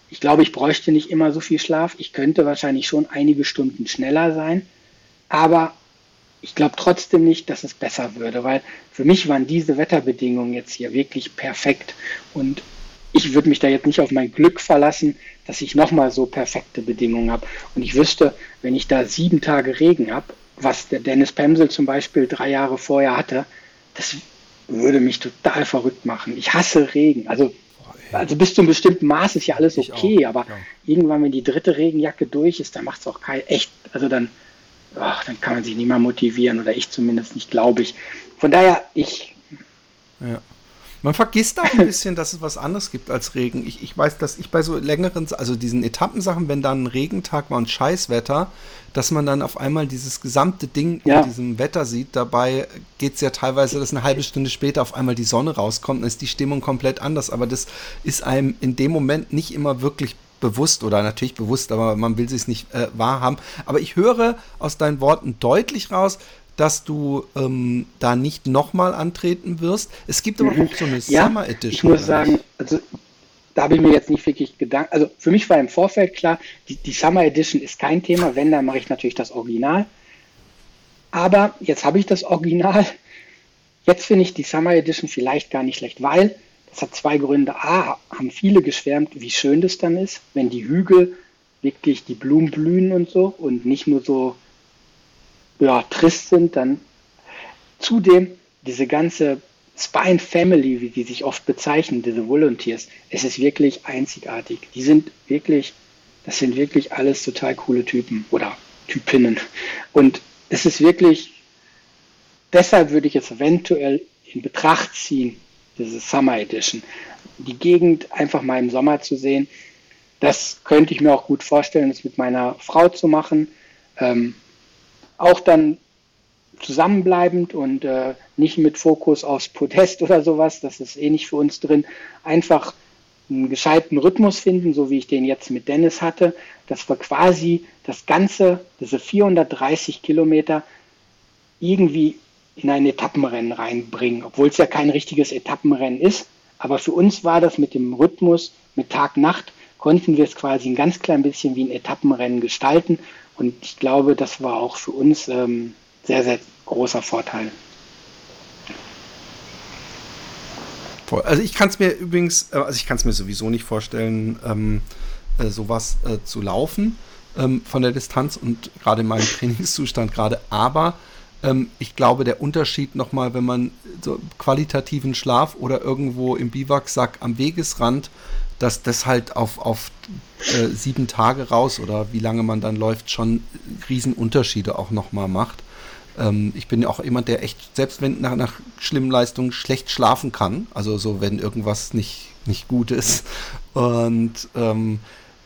Ich glaube, ich bräuchte nicht immer so viel Schlaf. Ich könnte wahrscheinlich schon einige Stunden schneller sein. Aber ich glaube trotzdem nicht, dass es besser würde, weil für mich waren diese Wetterbedingungen jetzt hier wirklich perfekt. Und ich würde mich da jetzt nicht auf mein Glück verlassen, dass ich nochmal so perfekte Bedingungen habe. Und ich wüsste, wenn ich da sieben Tage Regen habe, was der Dennis Pemsel zum Beispiel drei Jahre vorher hatte, das würde mich total verrückt machen. Ich hasse Regen. Also, also bis zu einem bestimmten Maß ist ja alles okay, aber ja. irgendwann, wenn die dritte Regenjacke durch ist, dann macht es auch kein echt, also dann, ach, dann kann man sich nicht mehr motivieren oder ich zumindest nicht, glaube ich. Von daher, ich. Ja. Man vergisst auch ein bisschen, dass es was anderes gibt als Regen. Ich, ich weiß, dass ich bei so längeren, also diesen Etappensachen, wenn dann ein Regentag war und Scheißwetter, dass man dann auf einmal dieses gesamte Ding ja. in diesem Wetter sieht. Dabei geht es ja teilweise, dass eine halbe Stunde später auf einmal die Sonne rauskommt, dann ist die Stimmung komplett anders. Aber das ist einem in dem Moment nicht immer wirklich bewusst oder natürlich bewusst, aber man will es nicht äh, wahrhaben. Aber ich höre aus deinen Worten deutlich raus, dass du ähm, da nicht nochmal antreten wirst. Es gibt aber auch so eine ja, Summer Edition. Ich muss sagen, also da habe ich mir jetzt nicht wirklich Gedanken. Also für mich war im Vorfeld klar, die, die Summer Edition ist kein Thema. Wenn, dann mache ich natürlich das Original. Aber jetzt habe ich das Original. Jetzt finde ich die Summer Edition vielleicht gar nicht schlecht, weil das hat zwei Gründe. A, haben viele geschwärmt, wie schön das dann ist, wenn die Hügel wirklich die Blumen blühen und so und nicht nur so ja, trist sind, dann zudem diese ganze Spine Family, wie die sich oft bezeichnen, diese Volunteers, es ist wirklich einzigartig. Die sind wirklich, das sind wirklich alles total coole Typen oder Typinnen. Und es ist wirklich, deshalb würde ich es eventuell in Betracht ziehen, diese Summer Edition. Die Gegend einfach mal im Sommer zu sehen, das könnte ich mir auch gut vorstellen, das mit meiner Frau zu machen. Ähm, auch dann zusammenbleibend und äh, nicht mit Fokus aufs Podest oder sowas, das ist eh nicht für uns drin, einfach einen gescheiten Rhythmus finden, so wie ich den jetzt mit Dennis hatte, dass wir quasi das Ganze, diese 430 Kilometer irgendwie in ein Etappenrennen reinbringen, obwohl es ja kein richtiges Etappenrennen ist. Aber für uns war das mit dem Rhythmus, mit Tag-Nacht, konnten wir es quasi ein ganz klein bisschen wie ein Etappenrennen gestalten. Und ich glaube, das war auch für uns ähm, sehr, sehr großer Vorteil. Also ich kann es mir übrigens, äh, also ich kann es mir sowieso nicht vorstellen, ähm, äh, sowas äh, zu laufen ähm, von der Distanz und gerade in meinem Trainingszustand gerade. Aber ähm, ich glaube, der Unterschied nochmal, wenn man so qualitativen Schlaf oder irgendwo im Biwaksack am Wegesrand, dass das halt auf, auf äh, sieben Tage raus oder wie lange man dann läuft, schon Riesenunterschiede auch nochmal macht. Ähm, ich bin ja auch jemand, der echt, selbst wenn nach, nach schlimmen Leistungen schlecht schlafen kann, also so, wenn irgendwas nicht, nicht gut ist. Und ähm,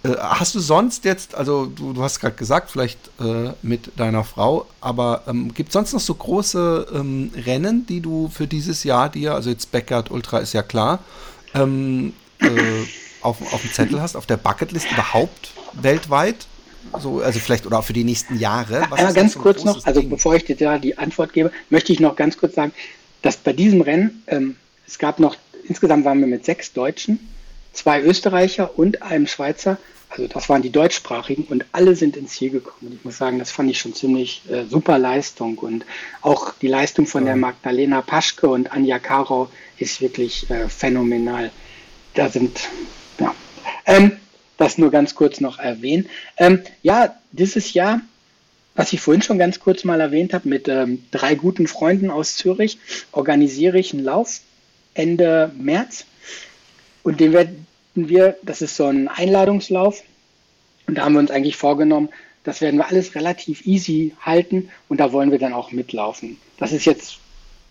äh, hast du sonst jetzt, also du, du hast gerade gesagt, vielleicht äh, mit deiner Frau, aber ähm, gibt es sonst noch so große ähm, Rennen, die du für dieses Jahr dir, also jetzt Backyard Ultra ist ja klar, ähm, äh, auf, auf dem Zettel hast, auf der Bucketlist überhaupt weltweit? So, also vielleicht oder auch für die nächsten Jahre. Was ja, ganz so kurz noch, also Ding? bevor ich dir da die Antwort gebe, möchte ich noch ganz kurz sagen, dass bei diesem Rennen, ähm, es gab noch, insgesamt waren wir mit sechs Deutschen, zwei Österreicher und einem Schweizer also das waren die deutschsprachigen und alle sind ins Ziel gekommen. ich muss sagen, das fand ich schon ziemlich äh, super Leistung. Und auch die Leistung von ja. der Magdalena Paschke und Anja Karau ist wirklich äh, phänomenal. Da sind. Ähm, das nur ganz kurz noch erwähnen. Ähm, ja, dieses Jahr, was ich vorhin schon ganz kurz mal erwähnt habe, mit ähm, drei guten Freunden aus Zürich organisiere ich einen Lauf Ende März. Und den werden wir, das ist so ein Einladungslauf. Und da haben wir uns eigentlich vorgenommen, das werden wir alles relativ easy halten und da wollen wir dann auch mitlaufen. Das ist jetzt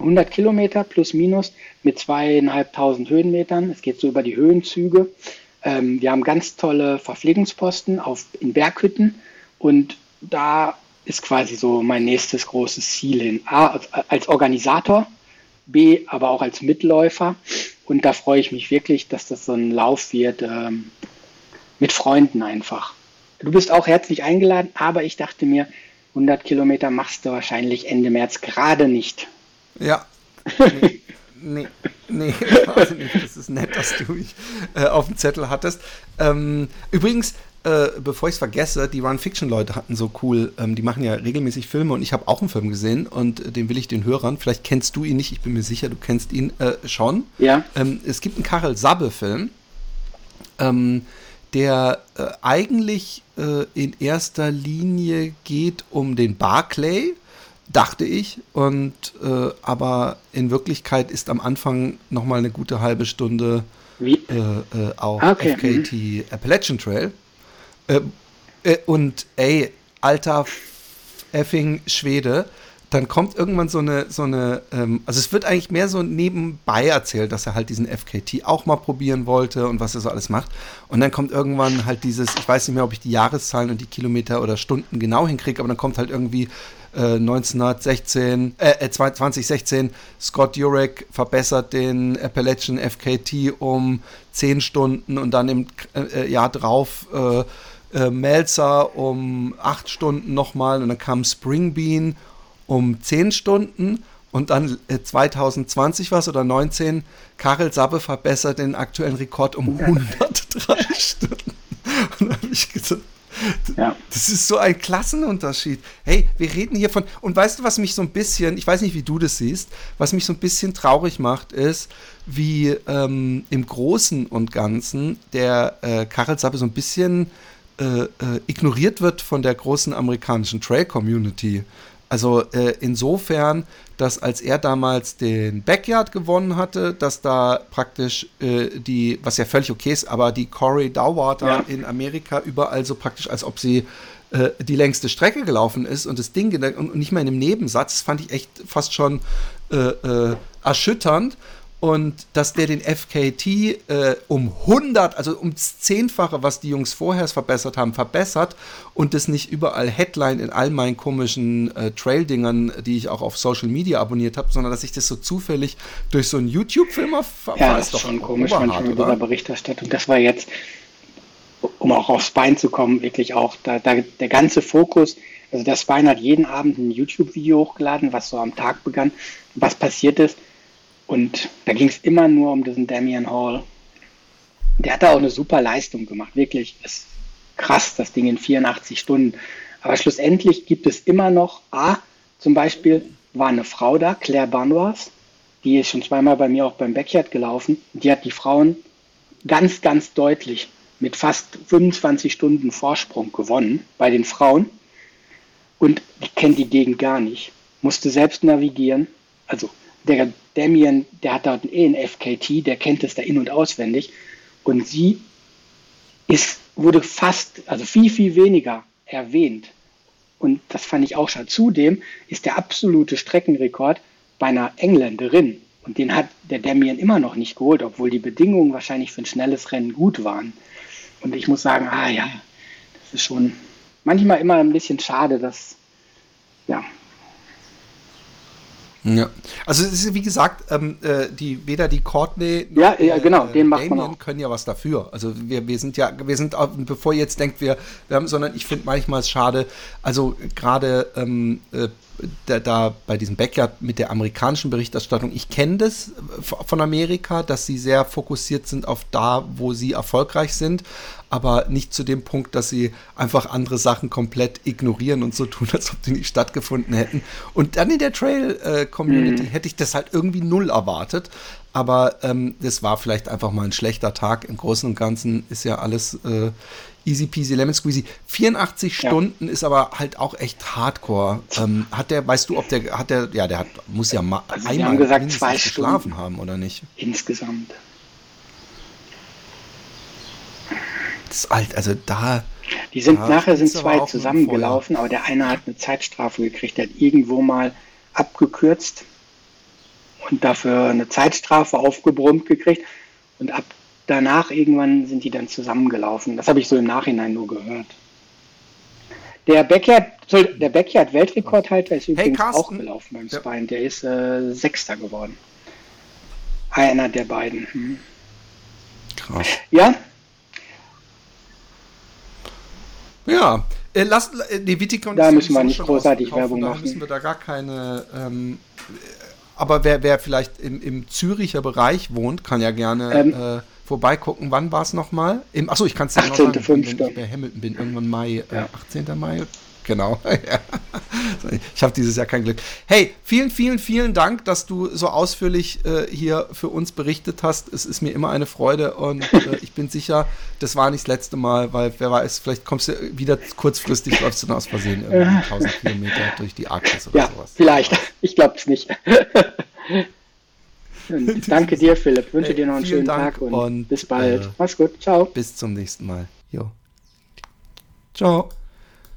100 Kilometer plus minus mit zweieinhalbtausend Höhenmetern. Es geht so über die Höhenzüge. Ähm, wir haben ganz tolle Verpflegungsposten auf, in Berghütten und da ist quasi so mein nächstes großes Ziel hin. A, als, als Organisator, B, aber auch als Mitläufer. Und da freue ich mich wirklich, dass das so ein Lauf wird ähm, mit Freunden einfach. Du bist auch herzlich eingeladen, aber ich dachte mir, 100 Kilometer machst du wahrscheinlich Ende März gerade nicht. Ja. Nee, nee, nee das ist nett, dass du mich äh, auf dem Zettel hattest. Ähm, übrigens, äh, bevor ich es vergesse, die Run-Fiction-Leute hatten so cool, ähm, die machen ja regelmäßig Filme und ich habe auch einen Film gesehen und äh, den will ich den Hörern, vielleicht kennst du ihn nicht, ich bin mir sicher, du kennst ihn äh, schon. Ja. Ähm, es gibt einen Karel Sabbe-Film, ähm, der äh, eigentlich äh, in erster Linie geht um den Barclay, dachte ich, und aber in Wirklichkeit ist am Anfang nochmal eine gute halbe Stunde auch okay. FKT mhm. Appalachian Trail. Äh, äh, und ey, alter effing Schwede, dann kommt irgendwann so eine, so eine, ähm, also es wird eigentlich mehr so nebenbei erzählt, dass er halt diesen FKT auch mal probieren wollte und was er so alles macht. Und dann kommt irgendwann halt dieses, ich weiß nicht mehr, ob ich die Jahreszahlen und die Kilometer oder Stunden genau hinkriege, aber dann kommt halt irgendwie äh, 1916, äh, 2016, äh, Scott Jurek verbessert den Appalachian FKT um 10 Stunden und dann im äh, Jahr drauf äh, äh, Melzer um acht Stunden nochmal und dann kam Springbean um zehn Stunden und dann äh, 2020 was oder 19, Karel Sabbe verbessert den aktuellen Rekord um 103 Stunden. Und habe ich gesagt, ja. Das ist so ein Klassenunterschied. Hey, wir reden hier von. Und weißt du, was mich so ein bisschen, ich weiß nicht, wie du das siehst, was mich so ein bisschen traurig macht, ist, wie ähm, im Großen und Ganzen der äh, Karel Sabbe so ein bisschen äh, äh, ignoriert wird von der großen amerikanischen Trail-Community. Also äh, insofern, dass als er damals den Backyard gewonnen hatte, dass da praktisch äh, die, was ja völlig okay ist, aber die Corey Dowater ja. in Amerika überall so praktisch, als ob sie äh, die längste Strecke gelaufen ist und das Ding und nicht mehr in einem Nebensatz, das fand ich echt fast schon äh, erschütternd und dass der den FKT äh, um 100, also um Zehnfache, was die Jungs vorher verbessert haben, verbessert und das nicht überall Headline in all meinen komischen äh, Trail-Dingern, die ich auch auf Social Media abonniert habe, sondern dass ich das so zufällig durch so einen YouTube-Film erfahre. Ja, das ist doch schon komisch manchmal mit dieser Berichterstattung. Das war jetzt, um auch aufs Bein zu kommen, wirklich auch da, da der ganze Fokus. Also der Spine hat jeden Abend ein YouTube-Video hochgeladen, was so am Tag begann. Was passiert ist, und da ging es immer nur um diesen Damian Hall. Der hat da auch eine super Leistung gemacht, wirklich. Ist krass, das Ding in 84 Stunden. Aber schlussendlich gibt es immer noch, A, zum Beispiel war eine Frau da, Claire Banois, die ist schon zweimal bei mir auch beim Backyard gelaufen. Die hat die Frauen ganz, ganz deutlich mit fast 25 Stunden Vorsprung gewonnen bei den Frauen. Und die kennt die Gegend gar nicht. Musste selbst navigieren. Also der Damien, der hat da eh einen FKT, der kennt es da in- und auswendig. Und sie ist, wurde fast, also viel, viel weniger erwähnt. Und das fand ich auch schon. Zudem ist der absolute Streckenrekord bei einer Engländerin. Und den hat der Damien immer noch nicht geholt, obwohl die Bedingungen wahrscheinlich für ein schnelles Rennen gut waren. Und ich muss sagen, ah ja, das ist schon manchmal immer ein bisschen schade, dass, ja, ja, also es ist wie gesagt, ähm, äh, die weder die Courtney noch ja, ja, genau, äh, den macht man auch. können ja was dafür. Also wir, wir sind ja, wir sind auch, bevor ihr jetzt denkt, wir, wir haben, sondern ich finde manchmal es schade, also gerade ähm, äh, da, da, bei diesem Backyard mit der amerikanischen Berichterstattung, ich kenne das von Amerika, dass sie sehr fokussiert sind auf da, wo sie erfolgreich sind, aber nicht zu dem Punkt, dass sie einfach andere Sachen komplett ignorieren und so tun, als ob die nicht stattgefunden hätten. Und dann in der Trail-Community mhm. hätte ich das halt irgendwie null erwartet. Aber ähm, das war vielleicht einfach mal ein schlechter Tag. Im Großen und Ganzen ist ja alles äh, easy peasy lemon squeezy. 84 ja. Stunden ist aber halt auch echt hardcore. Ähm, hat der, weißt du, ob der, hat der, ja, der hat, muss ja mal also einmal haben gesagt, zwei geschlafen haben, oder nicht? Insgesamt. Das alt, also da. Die sind nachher sind zwei zusammengelaufen, aber der eine hat eine Zeitstrafe gekriegt, der hat irgendwo mal abgekürzt und dafür eine Zeitstrafe aufgebrummt gekriegt. Und ab danach irgendwann sind die dann zusammengelaufen. Das habe ich so im Nachhinein nur gehört. Der Backyard, der Backyard Weltrekordhalter ist übrigens hey, auch gelaufen beim Spine. Der ist äh, Sechster geworden. Einer der beiden. Hm. Krass. Ja, Ja, äh, lass, äh, die Viticon Da müssen wir nicht großartig Werbung machen. Da müssen wir da gar keine. Ähm, aber wer, wer vielleicht im, im Züricher Bereich wohnt, kann ja gerne ähm, äh, vorbeigucken. Wann war es nochmal? Achso, ich kann es ja noch sagen, wenn ich bei Hamilton bin, irgendwann Mai, äh, 18. Mai, Genau. ich habe dieses Jahr kein Glück. Hey, vielen, vielen, vielen Dank, dass du so ausführlich äh, hier für uns berichtet hast. Es ist mir immer eine Freude und äh, ich bin sicher, das war nicht das letzte Mal, weil wer weiß, vielleicht kommst du wieder kurzfristig, läufst du dann aus Versehen irgendwie 1000 Kilometer durch die Arktis oder ja, sowas. Vielleicht. Ich glaube es nicht. danke dir, Philipp. Wünsche hey, dir noch einen schönen Dank Tag und, und bis bald. Äh, Mach's gut. Ciao. Bis zum nächsten Mal. Jo. Ciao.